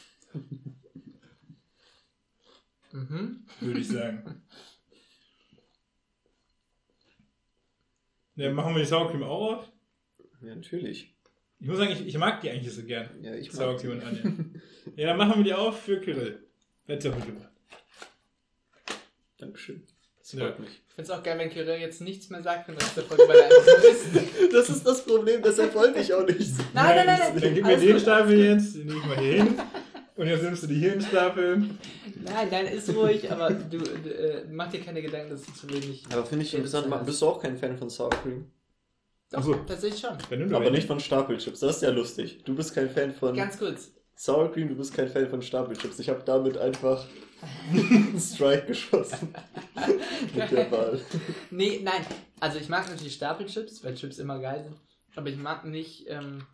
Mhm. würde ich sagen. Ja, machen wir die Sour Cream auch auf? Ja, natürlich. Ich muss sagen, ich, ich mag die eigentlich so gern. Ja, ich Sour mag Cream und. Onion. Ja, dann machen wir die auf für Kirill. Hätte ja mitgebracht. Dankeschön. Das Ja. freut mich. Ich finde es auch geil, wenn Kirill jetzt nichts mehr sagt für den Rest der Folge, weil er einfach ist. Das ist das Problem, deshalb wollte ich auch nicht. Nein, nein, nein, nein. Dann gib mir den gut. Stapel jetzt, den nehme ich mal hier hin. Und jetzt nimmst du die hier in Stapel. Nein, nein, ist ruhig, aber du, du äh, mach dir keine Gedanken, dass du zu wenig. Aber finde ich interessant, bist du auch kein Fan von Sour Cream? Doch, so. tatsächlich schon. Aber nicht von Stapelchips, das ist ja lustig. Du bist kein Fan von Ganz kurz. Sour Cream, du bist kein Fan von Stapelchips. Ich habe damit einfach einen Strike geschossen. Mit der Wahl. Nee, nein. Also ich mag natürlich Stapelchips, weil Chips immer geil sind. Aber ich mag nicht, ähm,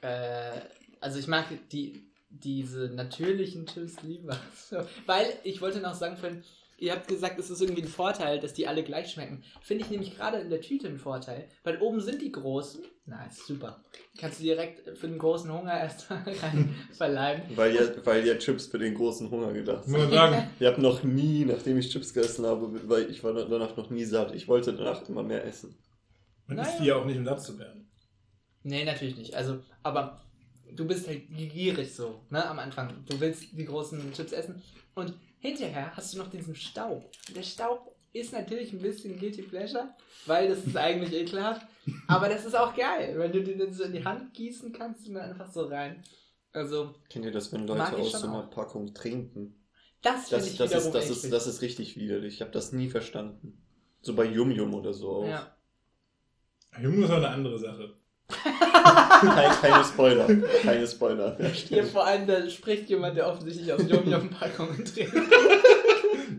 äh, also ich mag die, diese natürlichen Chips lieber. Weil, ich wollte noch sagen, vorhin, ihr habt gesagt, es ist irgendwie ein Vorteil, dass die alle gleich schmecken. Finde ich nämlich gerade in der Tüte einen Vorteil, weil oben sind die großen. Na, ist super. Kannst du direkt für den großen Hunger erst rein verleiben. Weil ja, weil ja Chips für den großen Hunger gedacht Muss sind. man sagen, Ich habe noch nie, nachdem ich Chips gegessen habe, weil ich war danach noch nie satt. Ich wollte danach immer mehr essen. man Naja. isst die ja auch nicht, um satt zu werden. Nee, natürlich nicht. Also, aber du bist halt gierig so, ne, am Anfang. Du willst die großen Chips essen und hinterher hast du noch diesen Staub. Und der Staub ist natürlich ein bisschen Guilty Pleasure, weil das ist eigentlich ekelhaft. Aber das ist auch geil, wenn du den dann so in die Hand gießen kannst und dann einfach so rein. Also, Kennt ihr das, wenn Leute aus so einer auch. Packung trinken? das finde Das, ich das, ist, das, ist, das ist richtig widerlich. Ich habe das nie verstanden. So bei Yum Yum oder so auch. ja. Junge ist auch eine andere Sache. Kein, keine Spoiler. Keine Spoiler. Ja, Hier vor allem, da spricht jemand, der offensichtlich aus Yum-Yum-Packungen trinkt.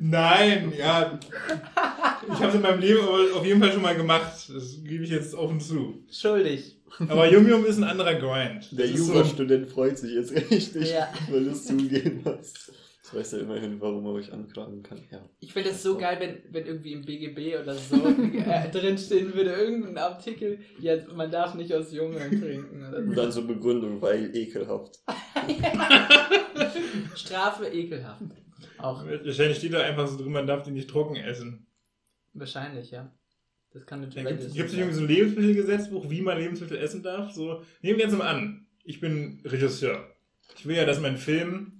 Nein, ja. Ich habe es in meinem Leben aber auf jeden Fall schon mal gemacht. Das gebe ich jetzt offen zu. Schuldig. Aber Yum Yum ist ein anderer Grind. Der ist so- Jurastudent freut sich jetzt richtig, Ja. weil du es zugeben hast. Ich weiß ja immerhin, warum er euch anklagen kann. Ja. Ich finde das so geil, wenn, wenn irgendwie im BGB oder so äh, drinstehen würde, irgendein Artikel, ja, man darf nicht aus Jungen trinken. Oder Und so. dann so Begründung, weil ekelhaft. Strafe ekelhaft. Auch Wahrscheinlich steht da einfach so drin, man darf die nicht trocken essen. wahrscheinlich, ja. Das kann natürlich. gibt es nicht irgendwie so ein Lebensmittelgesetzbuch, wie man Lebensmittel essen darf. So, nehmen wir jetzt mal an, ich bin Regisseur. Ich will ja, dass mein Film,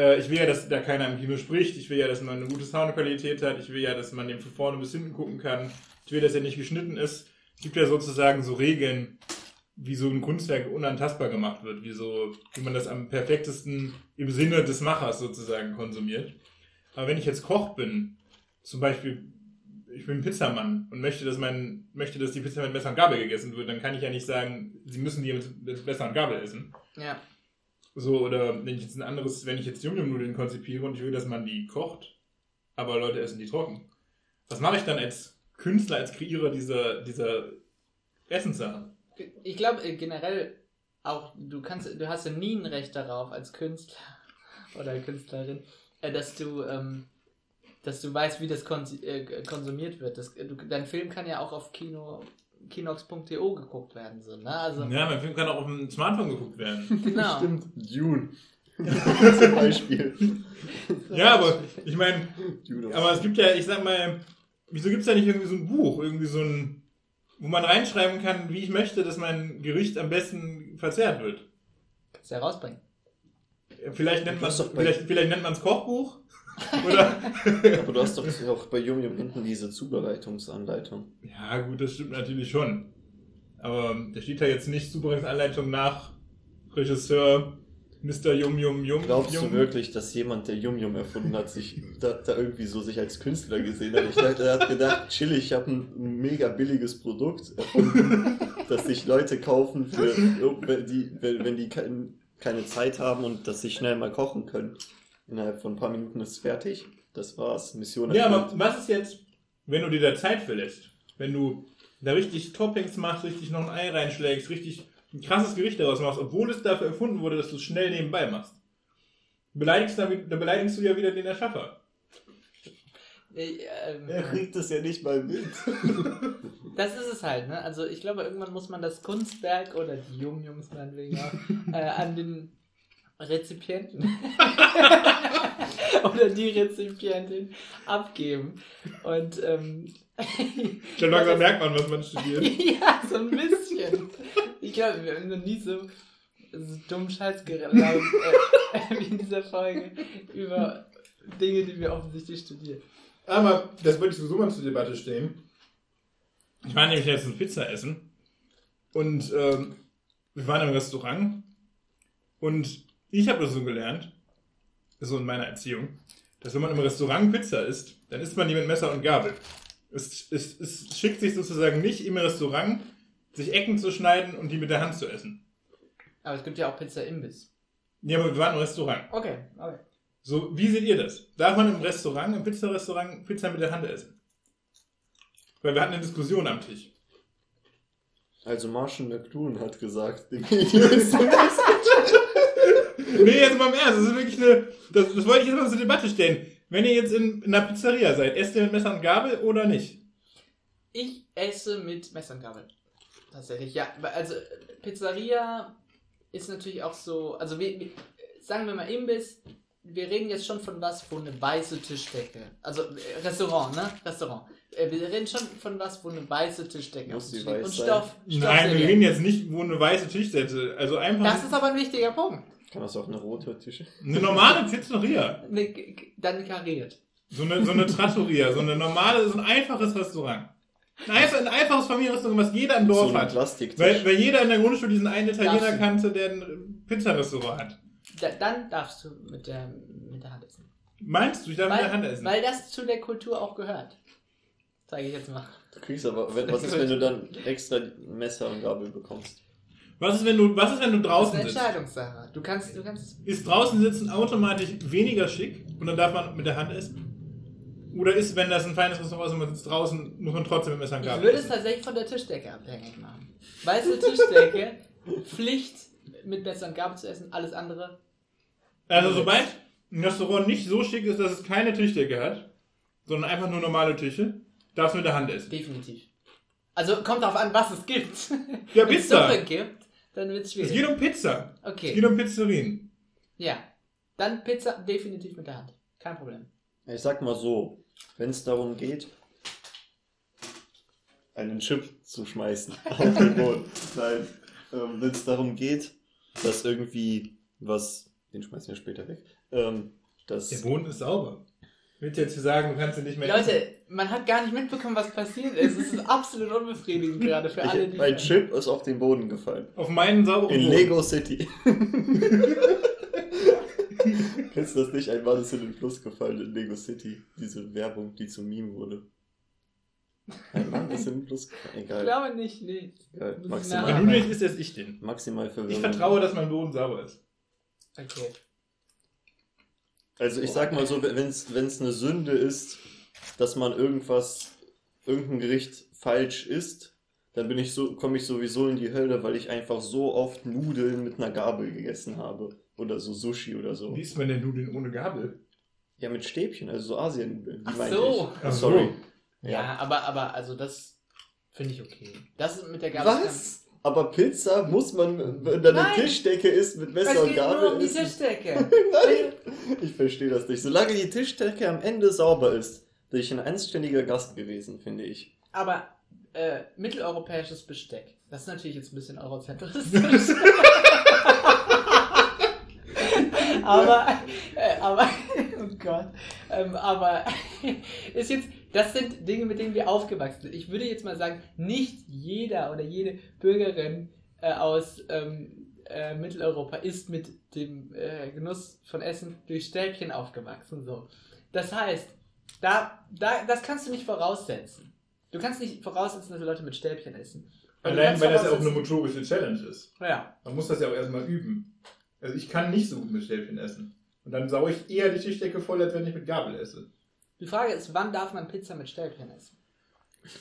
äh, ich will ja, dass da keiner im Kino spricht. Ich will ja, dass man eine gute Soundqualität hat. Ich will ja, dass man den von vorne bis hinten gucken kann. Ich will, dass er nicht geschnitten ist. Es gibt ja sozusagen so Regeln, wie so ein Kunstwerk unantastbar gemacht wird, wie so, wie man das am perfektesten im Sinne des Machers sozusagen konsumiert. Aber wenn ich jetzt Koch bin, zum Beispiel, ich bin Pizzamann und möchte, dass mein, möchte, dass die Pizza mit Messer und Gabel gegessen wird, dann kann ich ja nicht sagen, sie müssen die mit, Messer und Gabel essen. Ja. So, oder wenn ich jetzt ein anderes, wenn ich jetzt Yum-Yum-Nudeln konzipiere und ich will, dass man die kocht, aber Leute essen die trocken. Was mache ich dann als Künstler, als Kreierer dieser, dieser Essenssachen? Ich glaube äh, generell auch, du kannst, du hast ja nie ein Recht darauf als Künstler oder Künstlerin, äh, dass du, ähm, dass du weißt, wie das äh, konsumiert wird. Das, du, dein Film kann ja auch auf Kino, kinox.to geguckt werden, so, ne? Also, Ja, mein Film kann auch auf dem Smartphone geguckt werden. genau. Stimmt. Dune. Zum Beispiel. ja, aber ich meine, aber es gibt ja, ich sag mal, wieso gibt es da nicht irgendwie so ein Buch, irgendwie so ein, wo man reinschreiben kann, wie ich möchte, dass mein Gericht am besten verzehrt wird? Kannst du ja rausbringen. Vielleicht nennt man es Kochbuch. Oder? Aber du hast doch auch bei Yum Yum hinten diese Zubereitungsanleitung. ja, gut, das stimmt natürlich schon. Aber da steht da jetzt nicht Zubereitungsanleitung nach Regisseur Mr. Yum Yum Yum. Glaubst Yum. du wirklich, dass jemand, der Yum Yum erfunden hat, sich da, da irgendwie so sich als Künstler gesehen hat? Ich dachte, er hat gedacht, chill, ich habe ein, mega billiges Produkt erfunden, das sich Leute kaufen, für, wenn die, wenn, wenn die kein, keine Zeit haben und das sich schnell mal kochen können. Innerhalb von ein paar Minuten ist es fertig. Das war's. Mission Ja, erfüllt. aber was ist jetzt, wenn du dir da Zeit verlässt? Wenn du da richtig Toppings machst, richtig noch ein Ei reinschlägst, richtig ein krasses Gericht daraus machst, obwohl es dafür erfunden wurde, dass du es schnell nebenbei machst. Beleidigst dann, dann beleidigst du ja wieder den Erschaffer. Ähm, Er kriegt es ja nicht mal mit. Das ist es halt, ne? Also ich glaube, irgendwann muss man das Kunstwerk oder die jungen Jungs meinetwegen auch, äh, an den Rezipienten oder die Rezipientin abgeben. Und ähm, Dann langsam merkt man, was man studiert. ja, so ein bisschen. Ich glaube, wir haben noch nie so, so dumm Scheiß gelabert äh, wie in dieser Folge über Dinge, die wir offensichtlich studieren. Aber das wollte ich sowieso mal zur Debatte stellen. Ich war nämlich letztens Pizza essen und ähm, wir waren im Restaurant und ich habe das so gelernt, so in meiner Erziehung, dass wenn man im Restaurant Pizza isst, dann isst man die mit Messer und Gabel. Es, es, es schickt sich sozusagen nicht im Restaurant, sich Ecken zu schneiden und die mit der Hand zu essen. Aber es gibt ja auch Pizza-Imbiss. Ja, aber wir waren im Restaurant. Okay, okay. So, wie seht ihr das? Darf man im Restaurant, im Pizzarestaurant, Pizza mit der Hand essen? Weil wir hatten eine Diskussion am Tisch. Also Marshall McLuhan hat gesagt, dem ist Nee, jetzt mal im Ernst, das ist wirklich eine. Das, das wollte ich jetzt mal zur Debatte stellen. Wenn ihr jetzt in, in einer Pizzeria seid, esst ihr mit Messer und Gabel oder nicht? Ich esse mit Messer und Gabel. Tatsächlich, ja. Also Pizzeria ist natürlich auch so, also wir, wir, sagen wir mal Imbiss, wir reden jetzt schon von was, wo eine weiße Tischdecke, also äh, Restaurant, ne? Restaurant. Äh, Wir reden schon von was, wo eine weiße Tischdecke Muss liegt. weiß und sein? Stoff. Nein, wir reden jetzt nicht, wo eine weiße Tischdecke. Also einfach Das ist aber ein wichtiger Punkt. Kann das auch eine rote Tische? eine normale Pizzeria. Ne, g- dann kariert. So eine, so eine Trattoria, so eine normale, so ein einfaches Restaurant. Ein, einfach, ein einfaches Familienrestaurant, was jeder im Dorf so ein hat. Weil, weil jeder in der Grundschule diesen einen Italiener kannte, der ein Pizzarestaurant hat. Da, dann darfst du mit der, mit der Hand essen. Meinst du, ich darf mit der Hand Weil, essen? weil das zu der Kultur auch gehört. Zeige ich jetzt mal. Du kriegst aber, was ist, wenn du dann extra Messer und Gabel bekommst? Was ist, wenn du, was ist, wenn du Das ist draußen eine sitzt? Entscheidungssache. Du kannst, du kannst. Ist draußen sitzen automatisch weniger schick und dann darf man mit der Hand essen? Oder ist, wenn das ein feines Restaurant ist und man sitzt draußen, muss man trotzdem mit Messer und Ich Gabel würde es tatsächlich von der Tischdecke abhängig machen. Weiße Tischdecke, Pflicht mit Messer und Gabel zu essen, alles andere. Also sobald ein Restaurant nicht so schick ist, dass es keine Tischdecke hat, sondern einfach nur normale Tische, darfst du mit der Hand essen. Definitiv. Also kommt darauf an, was es gibt. Ja, Wenn es Pizza. Suppe gibt, dann wird es Es schwierig. geht um Pizza. Es Okay, geht um Pizzerien. ja. Dann Pizza definitiv mit der Hand. Kein Problem. Ich sag mal so, wenn es darum geht, einen Chip zu schmeißen auf den Boden. Nein, ähm, wenn es darum geht, dass irgendwie was, den schmeißen wir später weg, ähm, dass Der Boden ist sauber. Willst du jetzt sagen, du kannst ihn nicht mehr essen? Leute, man hat gar nicht mitbekommen, was passiert ist. Es ist absolut unbefriedigend gerade für alle, ich, die. mein Chip ist auf den Boden gefallen. Auf meinen sauberen In Boden. Lego City. Kennst du das nicht? Ein Mann ist in den Fluss gefallen in Lego City. Diese Werbung, die zum Meme wurde. Ein Mann ist in den Fluss gefallen. Ich Egal. glaube nicht, nee. Egal. Ich Maximal, Wenn du nicht isst, esse ich den. maximal Verwirrung. Ich vertraue, dass mein Boden sauber ist. Okay. Also ich sag mal so, wenn es eine Sünde ist, dass man irgendwas, irgendein Gericht falsch isst, dann bin ich so, komme ich sowieso in die Hölle, weil ich einfach so oft Nudeln mit einer Gabel gegessen habe. Oder so Sushi oder so. Wie isst man denn Nudeln ohne Gabel? Ja, mit Stäbchen, also so Asiennudeln. Die Ach so. Ach so. Sorry. Ja, aber, aber, also das finde ich okay. Das mit der Gabel. Was? Aber Pizza muss man, wenn da eine Nein. Tischdecke ist, mit Es Messer und geht nur Gabel um die? Tischdecke. Nein, ich verstehe das nicht. Solange die Tischdecke am Ende sauber ist, ich ein anständiger Gast gewesen, finde ich. Aber äh, mitteleuropäisches Besteck. Das ist natürlich jetzt ein bisschen eurozentristisch. aber, äh, aber, oh Gott, ähm, aber ist jetzt, das sind Dinge, mit denen wir aufgewachsen sind. Ich würde jetzt mal sagen, nicht jeder oder jede Bürgerin äh, aus ähm, äh, Mitteleuropa ist mit dem äh, Genuss von Essen durch Stäbchen aufgewachsen. So. Das heißt, da, da, das kannst du nicht voraussetzen. Du kannst nicht voraussetzen, dass Leute mit Stäbchen essen. Allein, weil das ja auch eine motorische Challenge ist. Ja, Man muss das ja auch erstmal üben. Also ich kann nicht so gut mit Stäbchen essen. Und dann saue ich eher die Tischdecke voll, als wenn ich mit Gabel esse. die Frage ist, wann darf man Pizza mit Stäbchen essen?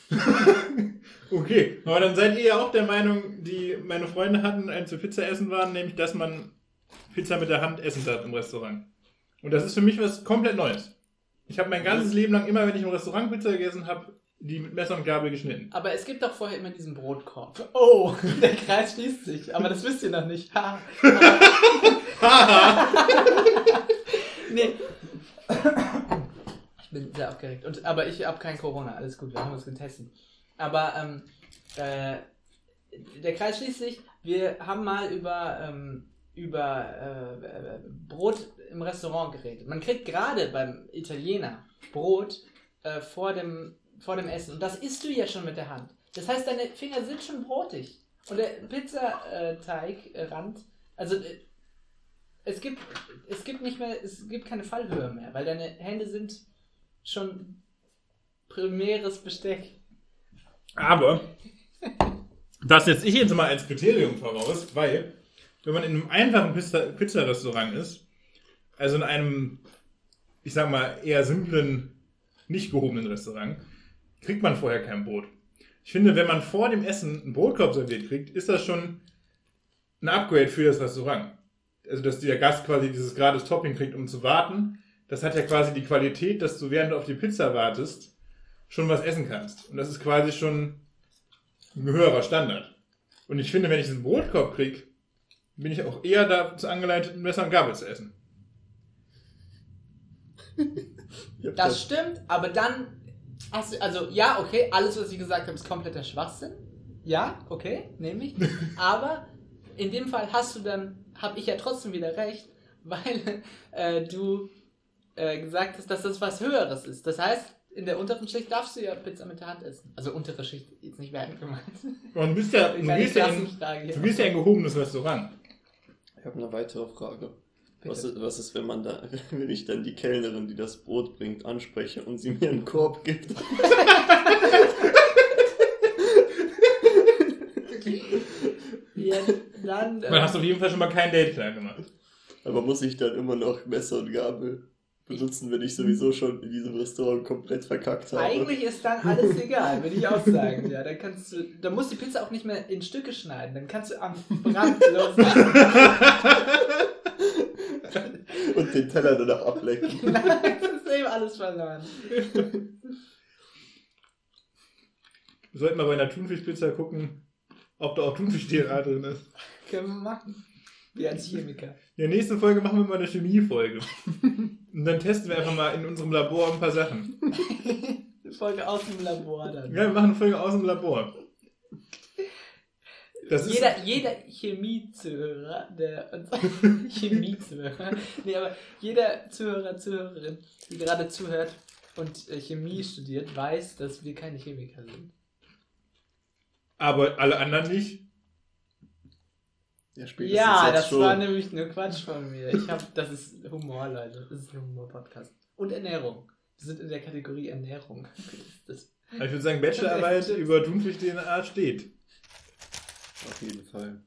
okay, aber dann seid ihr ja auch der Meinung, die meine Freunde hatten, als wir Pizza essen waren, nämlich, dass man Pizza mit der Hand essen darf im Restaurant. Und das ist für mich was komplett Neues. Ich habe mein ganzes Leben lang immer, wenn ich im Restaurant Pizza gegessen habe, die mit Messer und Gabel geschnitten. Aber es gibt doch vorher immer diesen Brotkorb. Oh, der Kreis schließt sich. Aber das wisst ihr noch nicht. Ha. nee. Ich bin sehr aufgeregt. Und, aber ich habe kein Corona. Alles gut, wir haben uns getestet. Aber ähm, äh, der Kreis schließt sich. Wir haben mal über, ähm, über äh, äh, Brot im Restaurant geredet. Man kriegt gerade beim Italiener Brot äh, vor, dem, vor dem Essen. Und das isst du ja schon mit der Hand. Das heißt, deine Finger sind schon brotig. Und der Pizzateigrand, also äh, es gibt, es gibt nicht mehr, es gibt keine Fallhöhe mehr, weil deine Hände sind schon primäres Besteck. Aber das setze ich jetzt mal als Kriterium voraus, weil wenn man in einem einfachen Pizza- Pizzarestaurant ist, also in einem, ich sag mal, eher simplen, nicht gehobenen Restaurant, kriegt man vorher kein Brot. Ich finde, wenn man vor dem Essen einen Brotkorb serviert kriegt, ist das schon ein Upgrade für das Restaurant. Also, dass der Gast quasi dieses gratis Topping kriegt, um zu warten. Das hat ja quasi die Qualität, dass du, während du auf die Pizza wartest, schon was essen kannst. Und das ist quasi schon ein höherer Standard. Und ich finde, wenn ich diesen Brotkorb krieg, bin ich auch eher dazu angeleitet, ein Messer und Gabel zu essen. Das stimmt, aber dann hast du, also ja, okay, alles, was ich gesagt habe, ist kompletter Schwachsinn. Ja, okay, nehme ich. Aber in dem Fall hast du dann, habe ich ja trotzdem wieder recht, weil äh, du äh, gesagt hast, dass das was Höheres ist. Das heißt, in der unteren Schicht darfst du ja Pizza mit der Hand essen. Also untere Schicht, jetzt nicht werden gemeint. Du bist ja, du gehst ja, in, Klassenfrage hier. du gehst ja in ein gehobenes Restaurant. Ich habe eine weitere Frage. Was ist, was ist, wenn man da, wenn ich dann die Kellnerin, die das Brot bringt, anspreche und sie mir einen Korb gibt? Ja, dann, Dann hast du auf jeden Fall schon mal kein Date klar gemacht. Aber muss ich dann immer noch Messer und Gabel benutzen, wenn ich sowieso schon in diesem Restaurant komplett verkackt habe? Eigentlich ist dann alles egal, würde ich auch sagen. Ja, dann kannst du, dann musst du die Pizza auch nicht mehr in Stücke schneiden. Dann kannst du am Rand loslassen. Und den Teller danach ablecken. Nein, das ist eben alles verloren. Wir sollten mal bei einer Thunfischpizza gucken, ob da auch Thunfisch-DNA drin ist. Können wir machen. Wie als Chemiker. In der nächsten Folge machen wir mal eine Chemie-Folge. Und dann testen wir einfach mal in unserem Labor ein paar Sachen. Eine Folge aus dem Labor dann. Ja, wir machen eine Folge aus dem Labor. Das ist, Jeder, jeder Chemie-Zuhörer, der uns Chemie-Zuhörer, nee, aber jeder Zuhörer, Zuhörerin, die gerade zuhört und äh, Chemie studiert, weiß, dass wir keine Chemiker sind. aber alle anderen nicht. Ja, spätestens Ja, das schon. war nämlich nur Quatsch von mir. Ich hab, das ist Humor, Leute. Das ist ein Humor-Podcast. Und Ernährung. Wir sind in der Kategorie Ernährung. Das, Ich würde sagen, Bachelorarbeit über Thunfisch-DNA steht. Auf jeden Fall.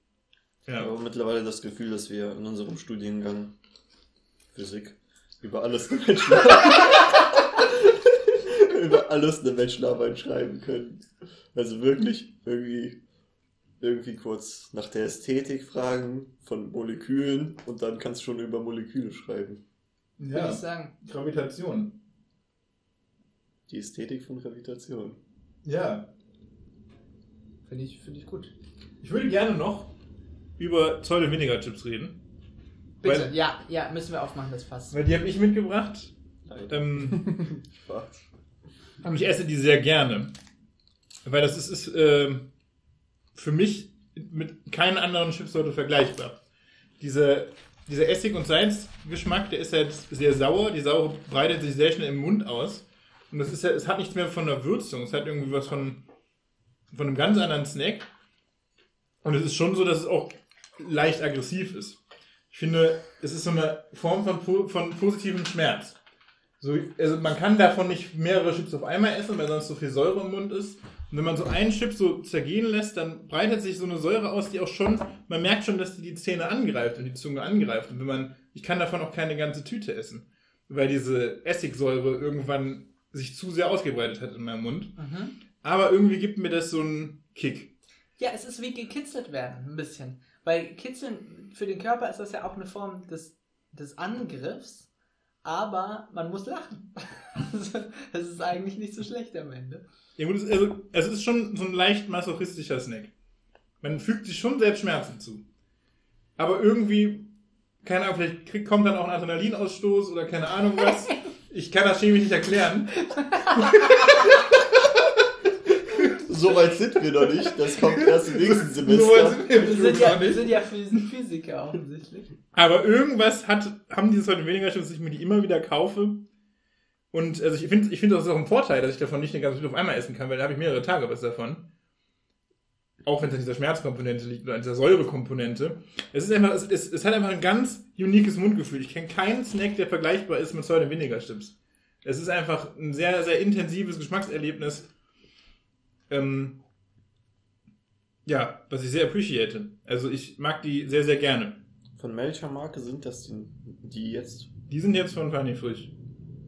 Ich Ja. habe mittlerweile das Gefühl, dass wir in unserem Studiengang Physik über alles eine Bachelorarbeit über alles eine Bachelorarbeit schreiben können. Also wirklich irgendwie irgendwie kurz nach der Ästhetik fragen von Molekülen und dann kannst du schon über Moleküle schreiben. würde ich ja. sagen. Gravitation. Die Ästhetik von Gravitation. Ja. Finde ich, finde ich gut. Ich würde gerne noch über Zoll und weniger Chips reden. Bitte, Weil- ja, ja, müssen wir aufmachen, das Fass. Weil die habe ich mitgebracht. Ähm, Spaß. und ich esse die sehr gerne. Weil das ist, ist ähm, für mich mit keinen anderen Chipsorte vergleichbar. Diese, dieser Essig- und Salzgeschmack, der ist halt sehr sauer. Die Sauer breitet sich sehr schnell im Mund aus. Und das ist ja, es hat nichts mehr von der Würzung. Es hat irgendwie was von, von einem ganz anderen Snack. Und es ist schon so, dass es auch leicht aggressiv ist. Ich finde, es ist so eine Form von, von positivem Schmerz. So, also man kann davon nicht mehrere Chips auf einmal essen, weil sonst so viel Säure im Mund ist. Und wenn man so einen Chip so zergehen lässt, dann breitet sich so eine Säure aus, die auch schon, man merkt schon, dass die die Zähne angreift und die Zunge angreift. Und wenn man, ich kann davon auch keine ganze Tüte essen, weil diese Essigsäure irgendwann sich zu sehr ausgebreitet hat in meinem Mund. Mhm. aber irgendwie gibt mir das so einen Kick. Ja, es ist wie gekitzelt werden, ein bisschen. Weil Kitzeln für den Körper ist das ja auch eine Form des, des Angriffs, aber man muss lachen. Das ist eigentlich nicht so schlecht am Ende. Ja, gut, es- also, es ist schon so ein leicht masochistischer Snack. Man fügt sich schon selbst Schmerzen zu. Aber irgendwie, keine Ahnung, vielleicht kriegt, kommt dann auch ein Adrenalinausstoß oder keine Ahnung was. Ich kann das chemisch nicht erklären. So weit sind wir noch nicht. Das kommt erst im nächsten So weit Semester. sind wir Wir sind ja, wir sind ja Phys- Physiker offensichtlich. Aber irgendwas hat, haben diese heute weniger Chips, dass ich mir die immer wieder kaufe. Und also ich finde, ich finde, das ist auch ein Vorteil, dass ich davon nicht eine ganze Tüte auf einmal essen kann, weil da habe ich mehrere Tage was davon. Auch wenn es an dieser Schmerzkomponente liegt oder an dieser Säurekomponente. Es ist einfach, es, es, es hat einfach ein ganz uniques Mundgefühl. Ich kenne keinen Snack, der vergleichbar ist mit Säure weniger Chips. Es ist einfach ein sehr, sehr intensives Geschmackserlebnis. Ähm, ja, was ich sehr appreciate. Also ich mag die sehr, sehr gerne. Von welcher Marke sind das die, die jetzt? Die sind jetzt von Fanny Frisch.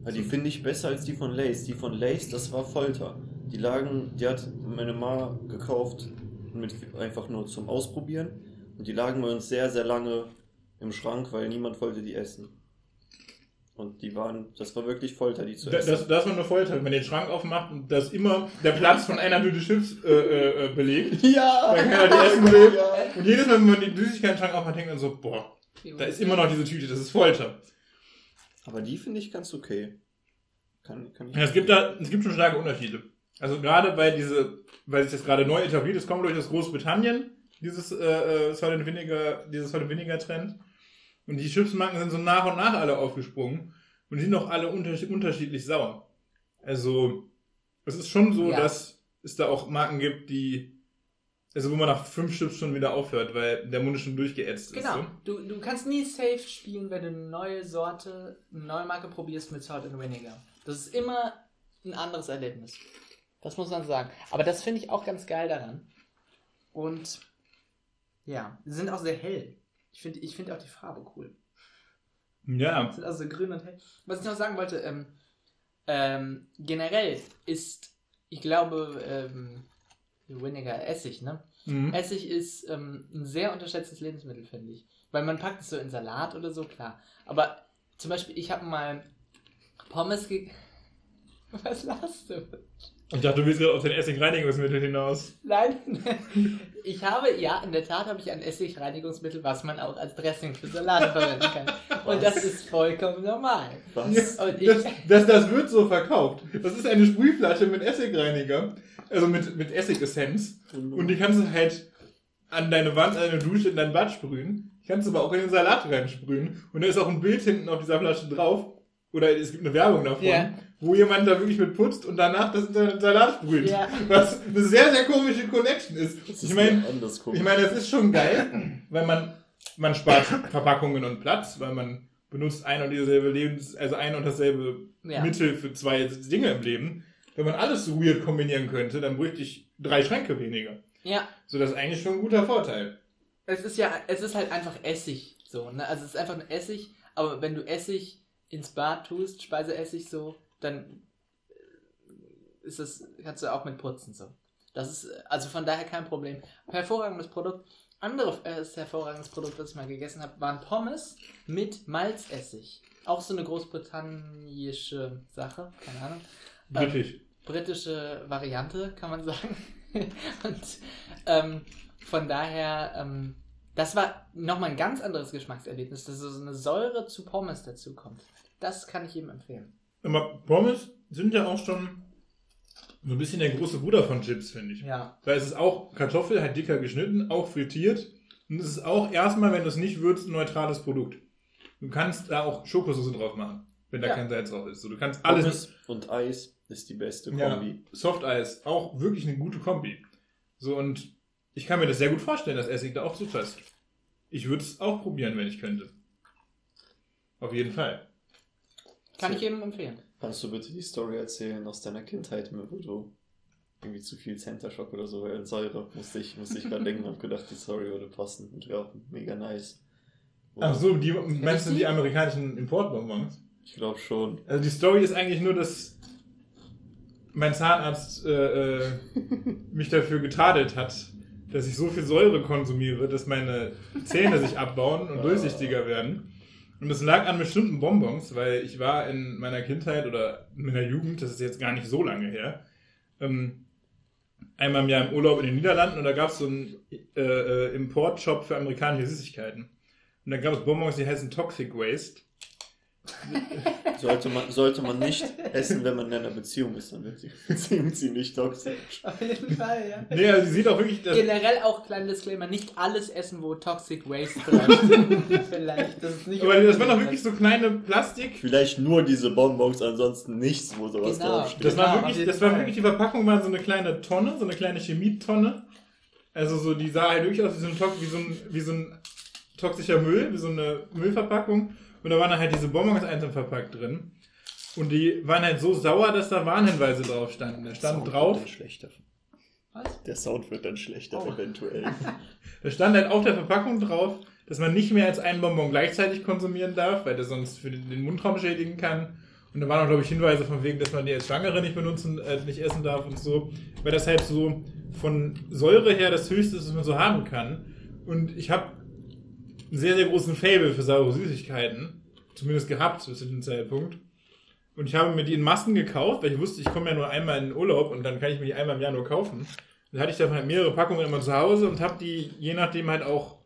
Ja, die finde ich besser als die von Lace. Die von Lace, das war Folter. Die lagen, die hat meine Ma gekauft, mit einfach nur zum Ausprobieren. Und die lagen bei uns sehr, sehr lange im Schrank, weil niemand wollte die essen. Und die waren, das war wirklich Folter, die zu essen. Das, das war eine Folter, wenn man den Schrank aufmacht und das immer der Platz von einer Tüte Chips äh, äh, äh, belegt. ja! Weil keiner die essen will. Ja. Und jedes Mal, wenn man den Süßigkeiten-Schrank aufmacht, denkt man so, boah, da ist immer noch diese Tüte, das ist Folter. Aber die finde ich ganz okay. Kann, kann ich Ja, es gibt da, es gibt schon starke Unterschiede. Also gerade bei diese, weil sich das gerade neu etabliert ist, kommt durch das Großbritannien, dieses äh, äh, Solid Vinegar, dieses Solid Vinegar Trend. Und die Chipsmarken sind so nach und nach alle aufgesprungen und die sind auch alle unterschied unterschiedlich sauer. Also es ist schon so, Ja. dass es da auch Marken gibt, die also wo man nach fünf Chips schon wieder aufhört, weil der Mund schon durchgeätzt ist. Genau. So. Du, du kannst nie safe spielen, wenn du eine neue Sorte, eine neue Marke probierst mit Salt and Vinegar. Das ist immer ein anderes Erlebnis. Das muss man sagen. Aber das finde ich auch ganz geil daran. Und ja, sie sind auch sehr hell. Ich finde ich find auch die Farbe cool. Ja. Sind also grün und hell. Was ich noch sagen wollte, ähm, ähm, generell ist, ich glaube, ähm, Vinegar Essig, ne? Mhm. Essig ist ähm, ein sehr unterschätztes Lebensmittel, finde ich. Weil man packt es so in Salat oder so, klar. Aber zum Beispiel, ich habe mal Pommes ge... Was lachst du? Ich dachte, du willst gerade auf den Essigreinigungsmittel hinaus. Nein. Ich habe, ja, in der Tat habe ich ein Essigreinigungsmittel, was man auch als Dressing für Salat verwenden kann. Und das ist vollkommen normal. Was? Und ich, Das, das, das wird so verkauft. Das ist eine Sprühflasche mit Essigreiniger, also mit, mit Essigessenz. Und die kannst du halt an deine Wand, an deine Dusche, in dein Bad sprühen. Die kannst du aber auch in den Salat reinsprühen. Und da ist auch ein Bild hinten auf dieser Flasche drauf. Oder es gibt eine Werbung davon, Ja. Wo jemand da wirklich mit putzt und danach das Salat sprüht. Ja. Was eine sehr, sehr komische Connection ist. Das Ich ist meine, ich meine, das ist schon geil, weil man, man spart Verpackungen und Platz, weil man benutzt ein und dieselbe Lebens, also ein und dasselbe Ja. Mittel für zwei Dinge im Leben. Wenn man alles so weird kombinieren könnte, dann bräuchte ich drei Schränke weniger. ja, So, das ist eigentlich schon ein guter Vorteil. es ist ja, es ist halt einfach Essig, so, ne? Also es ist einfach ein Essig, aber wenn du Essig ins Bad tust, Speiseessig so, dann äh, ist das, kannst du auch mit putzen, so. Das ist, äh, also von daher kein Problem. Hervorragendes Produkt. Anderes hervorragendes Produkt, was ich mal gegessen habe, waren Pommes mit Malzessig. Auch so eine großbritannische Sache, keine Ahnung. Britisch. britische Variante, kann man sagen. Und ähm, von daher, ähm, das war nochmal ein ganz anderes Geschmackserlebnis, dass so eine Säure zu Pommes dazu kommt. Das kann ich jedem empfehlen. Aber Pommes sind ja auch schon so ein bisschen der große Bruder von Chips, finde ich. Ja. Weil es ist auch Kartoffel, halt dicker geschnitten, auch frittiert. Und es ist auch erstmal, wenn du es nicht würzt, ein neutrales Produkt. Du kannst da auch Schokosauce drauf machen, wenn da Ja. kein Salz drauf ist. So, du kannst alles. Pommes und Eis ist die beste Ja, Kombi. Soft Eis, auch wirklich eine gute Kombi. So, und ich kann mir das sehr gut vorstellen, dass Essig da auch zupasst. Ich würde es auch probieren, wenn ich könnte. Auf jeden Fall. Kann ich jedem empfehlen. Kannst du bitte die Story erzählen aus deiner Kindheit, wo du irgendwie zu viel Center Shock oder so, weil Säure, musste ich, musste ich gerade denken, hab gedacht, die Story würde passen und wäre auch mega nice. Oder- Ach so, die, meinst du die? die amerikanischen Importbonbons? Ich glaube schon. Also die Story ist eigentlich nur, dass mein Zahnarzt äh, äh, mich dafür getadelt hat, dass ich so viel Säure konsumiere, dass meine Zähne sich abbauen und durchsichtiger werden. Und das lag an bestimmten Bonbons, weil ich war in meiner Kindheit oder in meiner Jugend, das ist jetzt gar nicht so lange her, ähm, einmal im Jahr im Urlaub in den Niederlanden und da gab es so einen äh, äh, Importshop für amerikanische Süßigkeiten. Und da gab es Bonbons, die heißen Toxic Waste. Sollte man, sollte man nicht essen, wenn man in einer Beziehung ist, dann wird Beziehung ziemlich toxisch. Auf jeden Fall, ja. Nee, also die sieht auch wirklich. Das, Generell auch kleiner Disclaimer, nicht alles essen, wo Toxic Waste drin Vielleicht, das ist nicht aber das waren doch wirklich so kleine Plastik. Vielleicht nur diese Bonbons, ansonsten nichts, wo sowas Genau. draufsteht. Das Genau, war wirklich, das war wirklich, die Verpackung war so eine kleine Tonne, so eine kleine Chemietonne. Also so, die sah halt wirklich aus wie so ein, wie so ein, wie so ein toxischer Müll, wie so eine Müllverpackung. Und da waren dann halt diese Bonbons einzeln verpackt drin. Und die waren halt so sauer, dass da Warnhinweise drauf standen. Da stand Sound drauf, Wird dann schlechter. Was? Der Sound wird dann schlechter, Oh. eventuell. da stand halt auf der Verpackung drauf, dass man nicht mehr als einen Bonbon gleichzeitig konsumieren darf, weil der sonst für den Mundraum schädigen kann. Und da waren auch, glaube ich, Hinweise von wegen, dass man die als Schwangere nicht benutzen, äh, nicht essen darf und so. Weil das halt so von Säure her das Höchste ist, was man so haben kann. Und ich habe einen sehr, sehr großen Fable für saure Süßigkeiten. Zumindest gehabt bis zu dem Zeitpunkt. Und ich habe mir die in Massen gekauft, weil ich wusste, ich komme ja nur einmal in den Urlaub und dann kann ich mir die einmal im Jahr nur kaufen. Dann hatte ich davon halt mehrere Packungen immer zu Hause und habe die je nachdem halt auch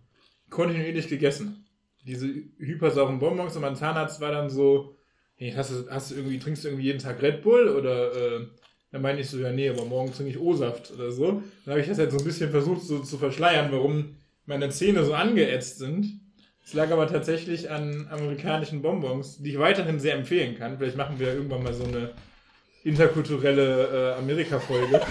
kontinuierlich gegessen. Diese hypersauren Bonbons und mein Zahnarzt war dann so, hey, hast du, hast du irgendwie, trinkst du irgendwie jeden Tag Red Bull oder äh, dann meine ich so, ja nee, aber morgen trinke ich O-Saft oder so. Dann habe ich das halt so ein bisschen versucht so zu verschleiern, warum meine Zähne so angeätzt sind. Es lag aber tatsächlich an amerikanischen Bonbons, die ich weiterhin sehr empfehlen kann. Vielleicht machen wir irgendwann mal so eine interkulturelle äh, Amerika-Folge.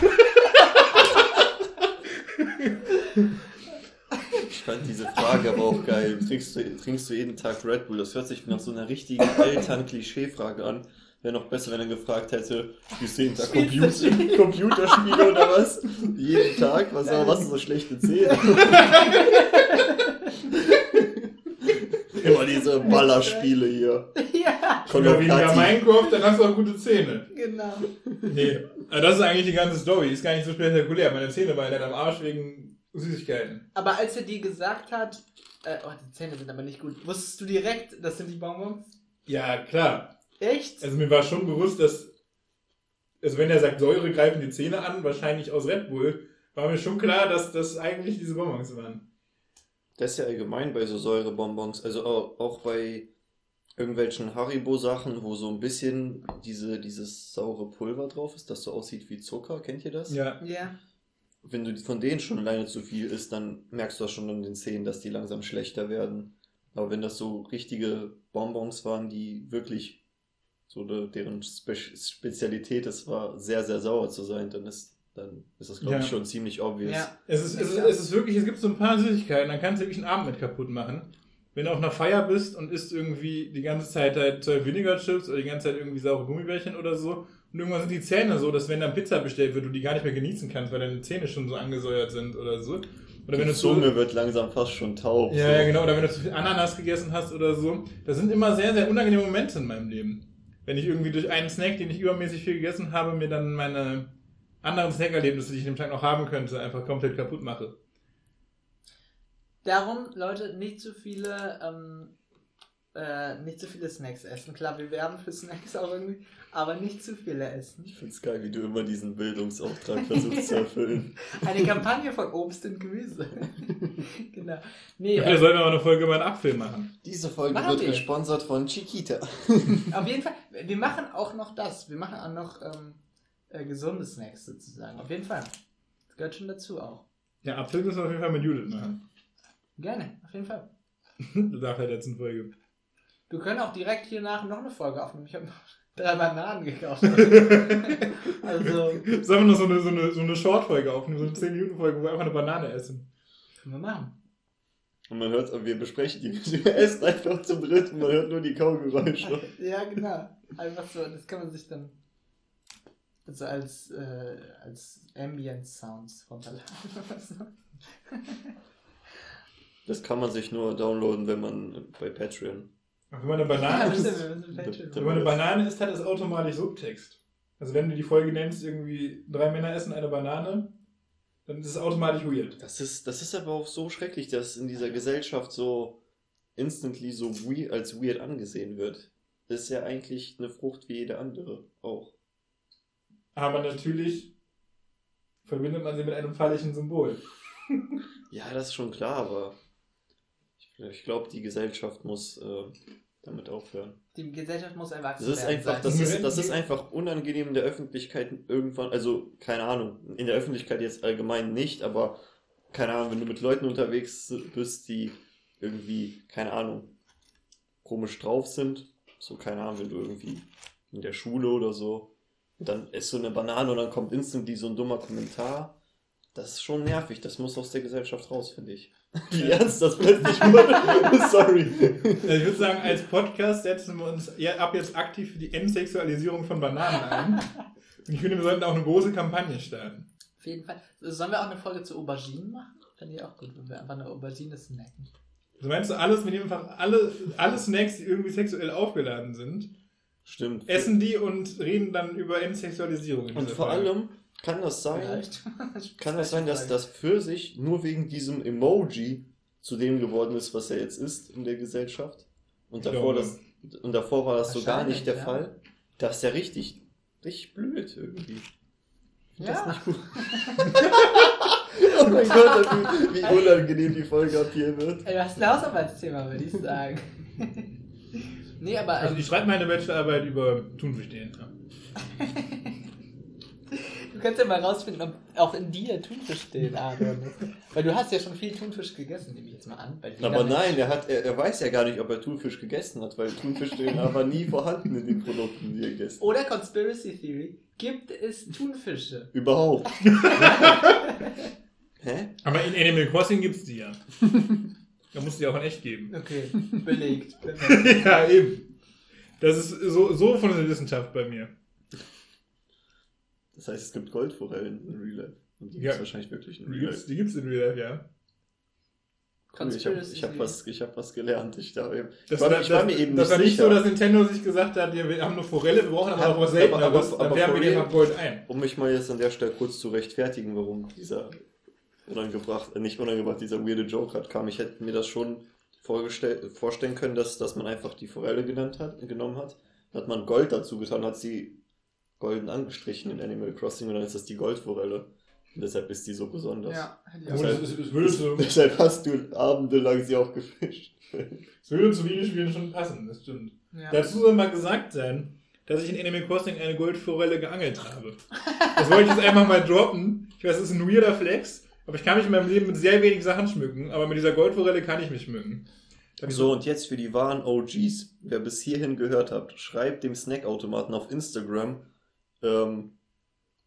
Ich fand diese Frage aber auch geil. Trinkst du, trinkst du jeden Tag Red Bull? Das hört sich nach so einer richtigen Eltern-Klischee-Frage an. Wäre noch besser, wenn er gefragt hätte, spielst du jeden Tag Computer, Spiele? Computerspiele oder was? Jeden Tag? Was, aber was sind so schlechte Zähne? Immer diese Ballerspiele hier. ja, Oder of weniger. Minecraft, dann hast du auch gute Zähne. genau. Nee, aber das ist eigentlich die ganze Story. Ist gar nicht so spektakulär. Meine Zähne waren halt am Arsch wegen Süßigkeiten. Aber als er dir gesagt hat, äh, oh, die Zähne sind aber nicht gut, wusstest du direkt, das sind die Bonbons? Ja, klar. Echt? Also mir war schon bewusst, dass, also wenn er sagt, Säure greifen die Zähne an, wahrscheinlich aus Red Bull, war mir schon klar, dass das eigentlich diese Bonbons waren. Das ist ja allgemein bei so Säurebonbons, also auch, auch bei irgendwelchen Haribo-Sachen, wo so ein bisschen diese, dieses saure Pulver drauf ist, das so aussieht wie Zucker. Kennt ihr das? Ja. ja. Wenn du von denen schon alleine zu viel isst, dann merkst du das schon an den Zähnen, dass die langsam schlechter werden. Aber wenn das so richtige Bonbons waren, die wirklich so de, deren Spe Spezialität es war, sehr, sehr sauer zu sein, dann ist, dann ist das, glaube Ja. ich, schon ziemlich obvious. Ja. Es ist, es, ist, es ist wirklich, es gibt so ein paar Süßigkeiten, dann kannst du wirklich einen Abend mit kaputt machen. Wenn du auf einer Feier bist und isst irgendwie die ganze Zeit halt zwei Vinegar Chips oder die ganze Zeit irgendwie saure Gummibärchen oder so und irgendwann sind die Zähne so, dass wenn dann Pizza bestellt wird, du die gar nicht mehr genießen kannst, weil deine Zähne schon so angesäuert sind oder so. Oder wenn Die du zu, Zunge wird langsam fast schon taub. Ja, so. ja, genau. Oder wenn du zu viel Ananas gegessen hast oder so. Das sind immer sehr, sehr unangenehme Momente in meinem Leben. Wenn ich irgendwie durch einen Snack, den ich übermäßig viel gegessen habe, mir dann meine anderen Snackerlebnisse, die ich an dem Tag noch haben könnte, einfach komplett kaputt mache. Darum, Leute, nicht zu viele, ähm, äh, nicht zu viele Snacks essen. Klar, wir werben für Snacks auch irgendwie, aber nicht zu viele essen. Ich find's geil, wie du immer diesen Bildungsauftrag versuchst zu erfüllen. Eine Kampagne von Obst und Gemüse. genau. Nee, Ja, äh, wir sollten aber eine Folge über einen Apfel machen. Diese Folge Machen wird wir. gesponsert von Chiquita. auf jeden Fall, wir machen auch noch das. Wir machen auch noch ähm, äh, gesunde Snacks sozusagen. Auf jeden Fall. Das gehört schon dazu auch. Ja, Apfel müssen wir auf jeden Fall mit Judith machen. Gerne, auf jeden Fall. Nach der letzten Folge. Wir können auch direkt hier nach noch eine Folge aufnehmen. Ich habe noch drei Bananen gekauft. also, Sollen wir noch so eine, so eine, so eine Short-Folge aufnehmen, so eine 10-Minuten-Folge, wo wir einfach eine Banane essen? können wir machen. Und man hört, wir besprechen die. Wir essen einfach zum dritten, man hört nur die Kaugeräusche. Ja, genau. Einfach so, das kann man sich dann also als, äh, als Ambient Sounds runterladen. Das kann man sich nur downloaden, wenn man bei Patreon. Wenn man eine Banane isst, wenn man eine Banane isst, hat es automatisch Subtext. Also wenn du die Folge nennst, irgendwie drei Männer essen eine Banane, dann ist es automatisch weird. Das ist, das ist aber auch so schrecklich, dass in dieser Gesellschaft so instantly so we als weird angesehen wird. Das ist ja eigentlich eine Frucht wie jede andere auch. Aber natürlich verbindet man sie mit einem phallichen Symbol. Ja, das ist schon klar, aber ich, glaube, die Gesellschaft muss äh, damit aufhören. Die Gesellschaft muss erwachsen Das ist einfach, sein. das ist, das ist einfach unangenehm in der Öffentlichkeit irgendwann, also keine Ahnung, in der Öffentlichkeit jetzt allgemein nicht, aber keine Ahnung, wenn du mit Leuten unterwegs bist, die irgendwie, keine Ahnung, komisch drauf sind, so keine Ahnung, wenn du irgendwie in der Schule oder so, und dann isst du eine Banane und dann kommt instantly so ein dummer Kommentar. Das ist schon nervig, das muss aus der Gesellschaft raus, finde ich. Wie ernst das plötzlich wurde? Sorry. Ich würde sagen, als Podcast setzen wir uns ab jetzt aktiv für die Entsexualisierung von Bananen ein. Und ich finde, wir sollten auch eine große Kampagne starten. Auf jeden Fall. Sollen wir auch eine Folge zu Auberginen machen? Fände ich auch gut, wenn wir einfach eine Aubergine snacken. Also meinst du alles, wir nehmen einfach alle, alle Snacks, die irgendwie sexuell aufgeladen sind, Stimmt. essen die und reden dann über Entsexualisierung. in Und vor Folge. allem kann das sein, Vielleicht. kann das sein, dass das Pfirsich nur wegen diesem Emoji zu dem geworden ist, was er jetzt ist in der Gesellschaft. Und davor, das, und davor war das so gar nicht der ja. Fall. Das ist ja richtig, richtig blöd irgendwie. Ja. Das nicht gut. oh mein Gott, wie, wie unangenehm die Folge ab hier wird. Ey, du hast ein Hausarbeitsthema, würde ich sagen. nee, aber Also ähm, ich schreibe meine Bachelorarbeit über Thunfischdna. Du kannst ja mal rausfinden, ob auch in dir Thunfisch steht, Aaron. Weil du hast ja schon viel Thunfisch gegessen, nehme ich jetzt mal an. Bei Aber nein, er, hat, er, er weiß ja gar nicht, ob er Thunfisch gegessen hat, weil Thunfisch war nie vorhanden in den Produkten, die er gegessen hat. Oder Conspiracy Theory. Gibt es Thunfische? Überhaupt. Hä? Aber in Animal Crossing gibt's die ja. Da muss die auch in echt geben. Okay, belegt. ja, eben. Das ist so, so von der Wissenschaft bei mir. Das heißt, es gibt Goldforellen in Real Life. Und die Ja. gibt es wahrscheinlich wirklich in Die Real gibt's, Life. die gibt's in Real Life, ja. Cool, ich habe hab was, ich hab was gelernt. Ich, da, Das, ich war, war, ich war das, mir eben das nicht war nicht sicher. so, dass Nintendo sich gesagt hat, ja, wir haben eine Forelle, wir brauchen aber Aber- auch was aber- Selteneres, aber- dann aber färben wir for den real- nach Gold ein. Um mich mal jetzt an der Stelle kurz zu rechtfertigen, warum dieser unangebracht, äh, nicht unangebracht, dieser weirde Joke hat kam. Ich hätte mir das schon vorstellen können, dass, dass man einfach die Forelle genannt hat, genommen hat. Dann hat man Gold dazu getan, hat sie golden angestrichen in Animal Crossing und dann ist das die Goldforelle. Und deshalb ist die so besonders. Ja, hätte ich auch. Deshalb- es, es, es, würde zu, Deshalb hast du abendelang sie auch gefischt. es würde zu Videospielen schon passen, das stimmt. Ja. Dazu soll mal gesagt sein, dass ich in Animal Crossing eine Goldforelle geangelt habe. Das wollte ich jetzt einfach mal droppen. Ich weiß, es ist ein weirder Flex, aber ich kann mich in meinem Leben mit sehr wenig Sachen schmücken, aber mit dieser Goldforelle kann ich mich schmücken. So, und jetzt für die wahren OGs. Wer bis hierhin gehört habt, schreibt dem Snackautomaten auf Instagram ähm,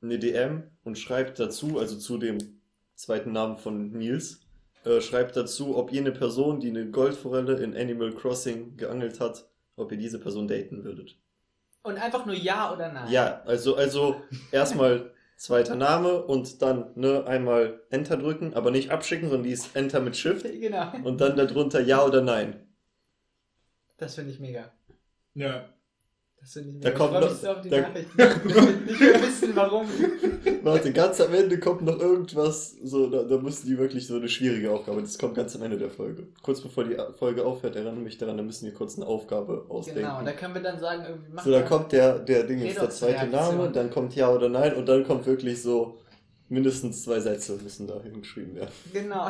eine DM und schreibt dazu, also zu dem zweiten Namen von Nils, äh, schreibt dazu, ob ihr eine Person, die eine Goldforelle in Animal Crossing geangelt hat, ob ihr diese Person daten würdet. Und einfach nur Ja oder Nein. Ja, also, also erstmal zweiter Name und dann ne, einmal Enter drücken, aber nicht abschicken, sondern die ist Enter mit Shift Genau. und dann darunter Ja oder Nein. Das finde ich mega. Ja. Das finde ich Da mega. kommt ich noch- mich so auf die da- Nachrichten. ich will wissen, warum. Warte, ganz am Ende kommt noch irgendwas, so, da, da müssen die wirklich so eine schwierige Aufgabe, das kommt ganz am Ende der Folge. Kurz bevor die Folge aufhört, erinnere mich daran, da müssen wir kurz eine Aufgabe ausdenken. Genau, da können wir dann sagen, irgendwie machen so, da kommt der, der Ding jetzt der zweite. Name, dann kommt Ja oder Nein und dann kommt wirklich so, mindestens zwei Sätze müssen da hingeschrieben werden. Genau.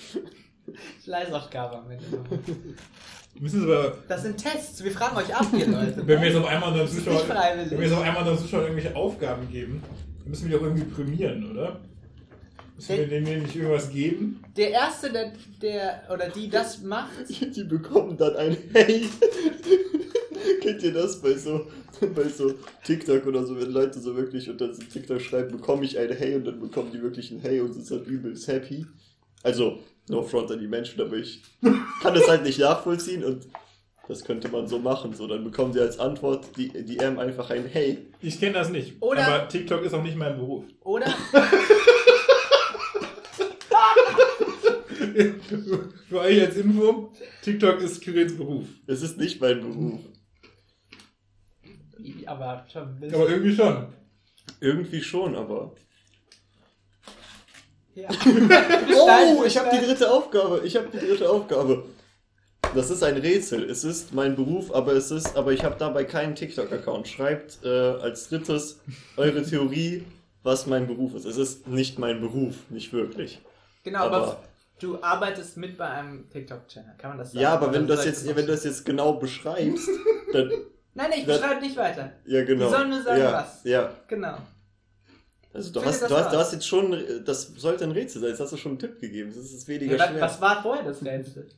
Fleißaufgabe am Ende. Müssen Sie aber, Das sind Tests. Wir fragen euch ab, ihr Leute. wenn wir jetzt auf einmal unseren Zuschauern, wenn wir jetzt auf einmal unseren Zuschauern irgendwelche Aufgaben geben, dann müssen wir die auch irgendwie prämieren, oder? Müssen wir denen nicht irgendwas geben? Der Erste, der, der oder die das macht, Die bekommen dann ein Hey. Kennt ihr das bei so, bei so TikTok oder so, wenn Leute so wirklich unter so TikTok schreiben, bekomme ich ein Hey und dann bekommen die wirklich ein Hey und sind dann übelst happy. Also, no front an die Menschen, aber ich kann das halt nicht nachvollziehen und das könnte man so machen. So, dann bekommen sie als Antwort die DM einfach ein Hey. Ich kenne das nicht. Oder- aber TikTok ist auch nicht mein Beruf. oder? Für euch als Info, TikTok ist Kyrils Beruf. Es ist nicht mein Beruf. Aber schon ein bisschen. Aber irgendwie schon. Irgendwie schon, aber. Ja. Oh, ich habe die dritte Aufgabe. Ich habe die dritte Aufgabe. Das ist ein Rätsel. Es ist mein Beruf, aber es ist, aber ich habe dabei keinen TikTok-Account. Schreibt äh, als drittes eure Theorie, was mein Beruf ist. Es ist nicht mein Beruf, nicht wirklich. Genau, aber, Aber- du arbeitest mit bei einem TikTok-Channel, kann man das sagen? Ja, aber wenn du Oder das jetzt, wenn du das jetzt genau beschreibst, dann Nein, nein, ich beschreibe nicht weiter. ja genau. Die sollen nur sagen, ja, was. Ja. Genau. Also du hast, das du hast, du hast jetzt schon, das sollte ein Rätsel sein. Jetzt hast du schon einen Tipp gegeben. Das ist weniger Ja, was, schwer. was war vorher das Rätsel?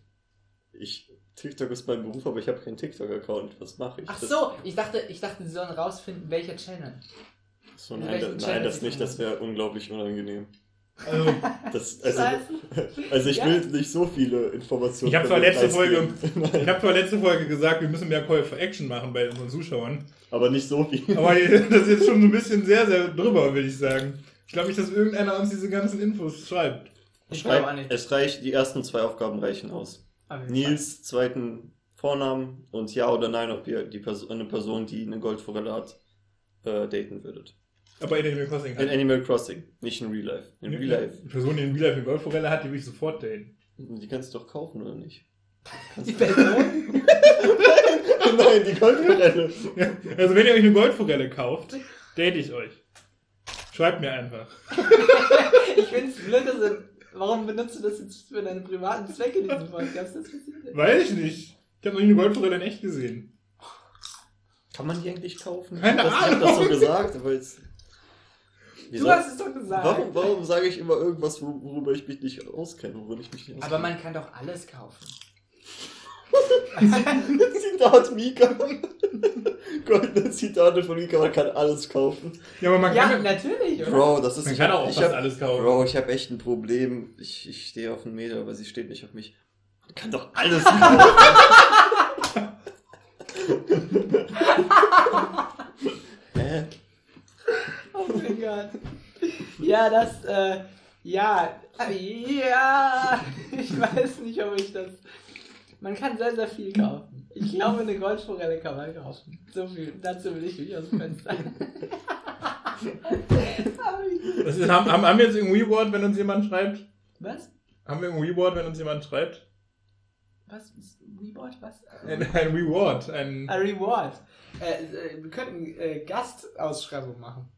Ich, TikTok ist mein Beruf, aber ich habe keinen TikTok-Account. Was mache ich? Ach Das- so, ich dachte, ich dachte, sie sollen rausfinden, welcher Channel. so in nein, welchem da, Channel nein, das nicht. Das wäre unglaublich unangenehm. Also, Das, also, also ich Ja. will nicht so viele Informationen. Ich hab von zwar letzte Folge- ich habe zwar letzte Folge gesagt, wir müssen mehr Call for Action machen bei unseren Zuschauern. aber nicht so viel. Aber das ist jetzt schon so ein bisschen sehr, sehr drüber, würde ich sagen. Ich glaube nicht, dass irgendeiner uns diese ganzen Infos schreibt. Ich glaube nicht. es reicht, die ersten zwei Aufgaben reichen aus. Jeden Nils, zweiten Vornamen und ja oder nein, ob ihr die Person, eine Person, die eine Goldforelle hat, äh, daten würdet. Aber in Animal Crossing In halt. Animal Crossing, nicht in Real Life. In Real Life. Die Person, die in Real Life eine Goldforelle hat, die will ich sofort daten. Die kannst du doch kaufen, oder nicht? Fall. Die Person? Nein, die Goldforelle. Ja, also wenn ihr euch eine Goldforelle kauft, date ich euch. Schreibt mir einfach. ich finde es blöd, dass du, warum benutzt du das jetzt für deine privaten Zwecke, diesen Podcast? Das Weiß ich nicht. Ich habe noch nie eine Goldforelle in echt gesehen. Kann man die eigentlich kaufen? Keine das, Ich hab das so Ahnung. gesagt, aber jetzt. Du Wieso? hast es doch gesagt. Warum, warum sage ich immer irgendwas, wor- worüber ich mich nicht auskenne, worüber ich mich nicht Aber man kann doch alles kaufen. Zitat Mika. Goldene Zitate von Mika, man kann alles kaufen. Ja, aber man Ja, kann, natürlich, oder? Bro, das ist man ich kann auch ich hab, alles kaufen. Bro, ich habe echt ein Problem. Ich, ich stehe auf ein Mädel, aber sie steht nicht auf mich. Man kann doch alles kaufen. Hä? Oh mein Gott. Ja, das, äh, ja, ja, ich weiß nicht, ob ich das. Man kann sehr, sehr viel kaufen. Ich glaube, eine Goldforelle kann man kaufen. So viel, dazu will ich mich aus dem Fenster. Das ist, haben, haben haben wir jetzt ein Reward, wenn uns jemand schreibt? Was? Haben wir ein Reward, wenn uns jemand schreibt? Was ist Reward? Was? Ein, ein Reward. Ein, A Reward. Äh, äh, wir könnten äh, Gastausschreibung machen.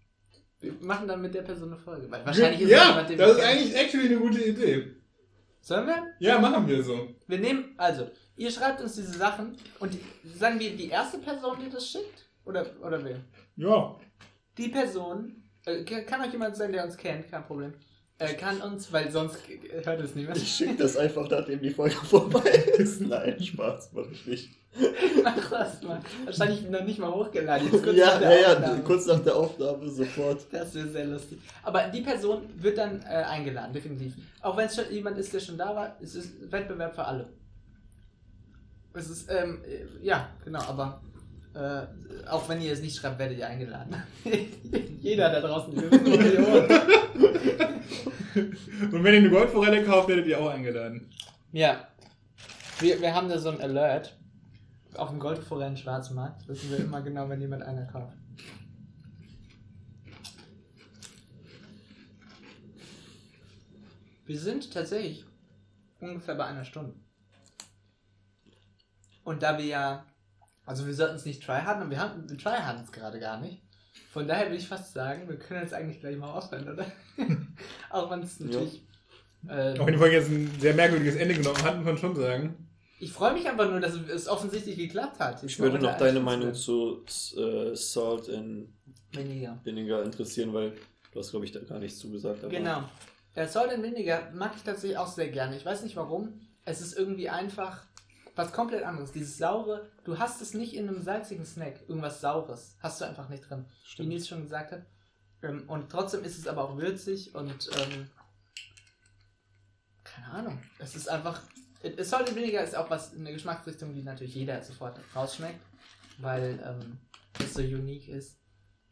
Wir machen dann mit der Person eine Folge. Weil wahrscheinlich ist ja, jemand, den das ist eigentlich actually eine gute Idee. Sollen wir? Ja, machen wir so. Wir nehmen, also, ihr schreibt uns diese Sachen und die, sagen wir die erste Person, die das schickt? Oder, oder wer? Ja. Die Person, äh, kann euch jemand sein, der uns kennt, kein Problem. Äh, kann uns, weil sonst hört es niemand. Ich schicke das einfach, nachdem die Folge vorbei ist. Nein, Spaß, mach ich nicht. Mach das mal. Wahrscheinlich noch nicht mal hochgeladen. Ja, ja, ja, Aufnahme. kurz nach der Aufnahme sofort. Das wäre sehr lustig. Aber die Person wird dann äh, eingeladen, definitiv. Auch wenn es schon jemand ist, der schon da war, es ist Wettbewerb für alle. Es ist, ähm, äh, ja, genau, aber äh, auch wenn ihr es nicht schreibt, werdet ihr eingeladen. Jeder da draußen. Und wenn ihr eine Goldforelle kauft, werdet ihr auch eingeladen. Ja. Wir, wir haben da so ein Alert. Auf dem Goldforellen Schwarzmarkt wissen wir immer genau, wenn jemand einer kauft. Wir sind tatsächlich ungefähr bei einer Stunde. Und da wir ja, also wir sollten es nicht tryharden, und wir, haben, wir tryharden es gerade gar nicht. Von daher würde ich fast sagen, wir können jetzt eigentlich gleich mal aufhören, oder? Auch wenn es natürlich. äh, Auch wenn die Folge jetzt ein sehr merkwürdiges Ende genommen hat, muss man schon sagen. Ich freue mich einfach nur, dass es offensichtlich geklappt hat. Ich würde noch deine Meinung zu äh, Salt in Weniger. Vinegar interessieren, weil du hast, glaube ich, da gar nichts zugesagt. aber- Genau. Der Salt and Vinegar mag ich tatsächlich auch sehr gerne. Ich weiß nicht warum. Es ist irgendwie einfach was komplett anderes. Dieses saure, du hast es nicht in einem salzigen Snack. Irgendwas Saures. Hast du einfach nicht drin. Wie Stimmt. Nils schon gesagt hat. Ähm, und trotzdem ist es aber auch würzig und ähm, keine Ahnung. Es ist einfach. Äh, Salt and Vinegar ist auch was eine Geschmacksrichtung, die natürlich jeder sofort rausschmeckt, weil ähm, es so unique ist.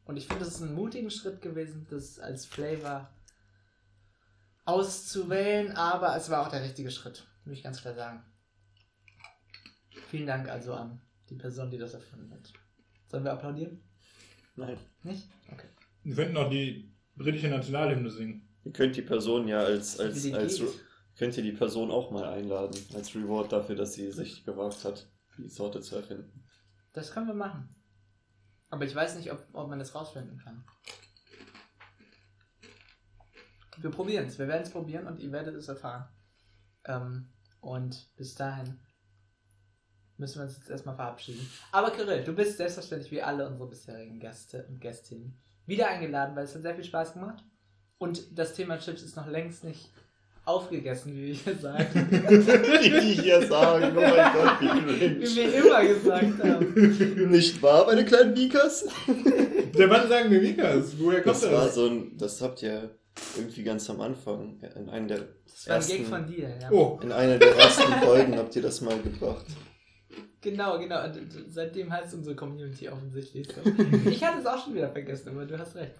Und ich finde, es ist ein mutigen Schritt gewesen, das als Flavor auszuwählen, aber es war auch der richtige Schritt, muss ich ganz klar sagen. Vielen Dank also an die Person, die das erfunden hat. Sollen wir applaudieren? Nein. Nicht? Okay. Wir könnten auch die britische Nationalhymne singen. Ihr könnt die Person ja als, als, als geht. Könnt ihr die Person auch mal einladen, als Reward dafür, dass sie sich gewagt hat, die Sorte zu erfinden. Das können wir machen. Aber ich weiß nicht, ob, ob man das rausfinden kann. Wir probieren es. Wir werden es probieren und ihr werdet es erfahren. Ähm, und bis dahin müssen wir uns jetzt erstmal verabschieden. Aber Kirill, du bist selbstverständlich wie alle unsere bisherigen Gäste und Gästinnen wieder eingeladen, weil es hat sehr viel Spaß gemacht. Und das Thema Chips ist noch längst nicht aufgegessen, wie wir hier sagen. die hier sagen, oh mein Gott, wie wie cringe. wir immer gesagt haben. Nicht wahr, meine kleinen Beakers? Der Mann sagen wir Mikas. Woher kommt Das das? war so ein, das habt ihr irgendwie ganz am Anfang, in einer der Das war ein ersten, Gag von dir, ja. Oh, in einer der ersten Folgen habt ihr das mal gebracht. Genau, genau. Und seitdem heißt unsere Community offensichtlich so. ich hatte es auch schon wieder vergessen, aber du hast recht.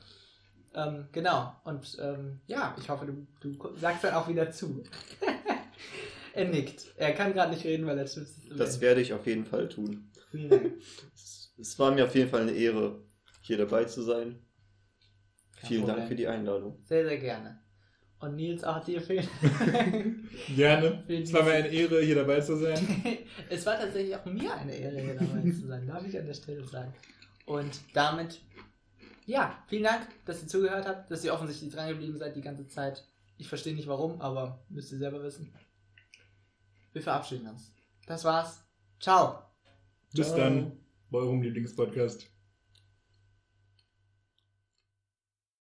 Ähm, genau. Und ähm, ja, ich hoffe, du, du sagst dann auch wieder zu. er nickt. Er kann gerade nicht reden, weil er im Das Ende. werde ich auf jeden Fall tun. Vielen Dank. Es- Es war mir auf jeden Fall eine Ehre, hier dabei zu sein. Kein Vielen Problem. Dank für die Einladung. Sehr, sehr gerne. Und Nils, auch dir vielen gerne. Vielen Es war mir eine Ehre, hier dabei zu sein. Es war tatsächlich auch mir eine Ehre, hier dabei zu sein, darf ich an der Stelle sagen. Und damit, ja, vielen Dank, dass ihr zugehört habt, dass ihr offensichtlich dran geblieben seid die ganze Zeit. Ich verstehe nicht warum, aber müsst ihr selber wissen. Wir verabschieden uns. Das war's. Ciao. Bis Ciao. dann bei eurem Lieblingspodcast.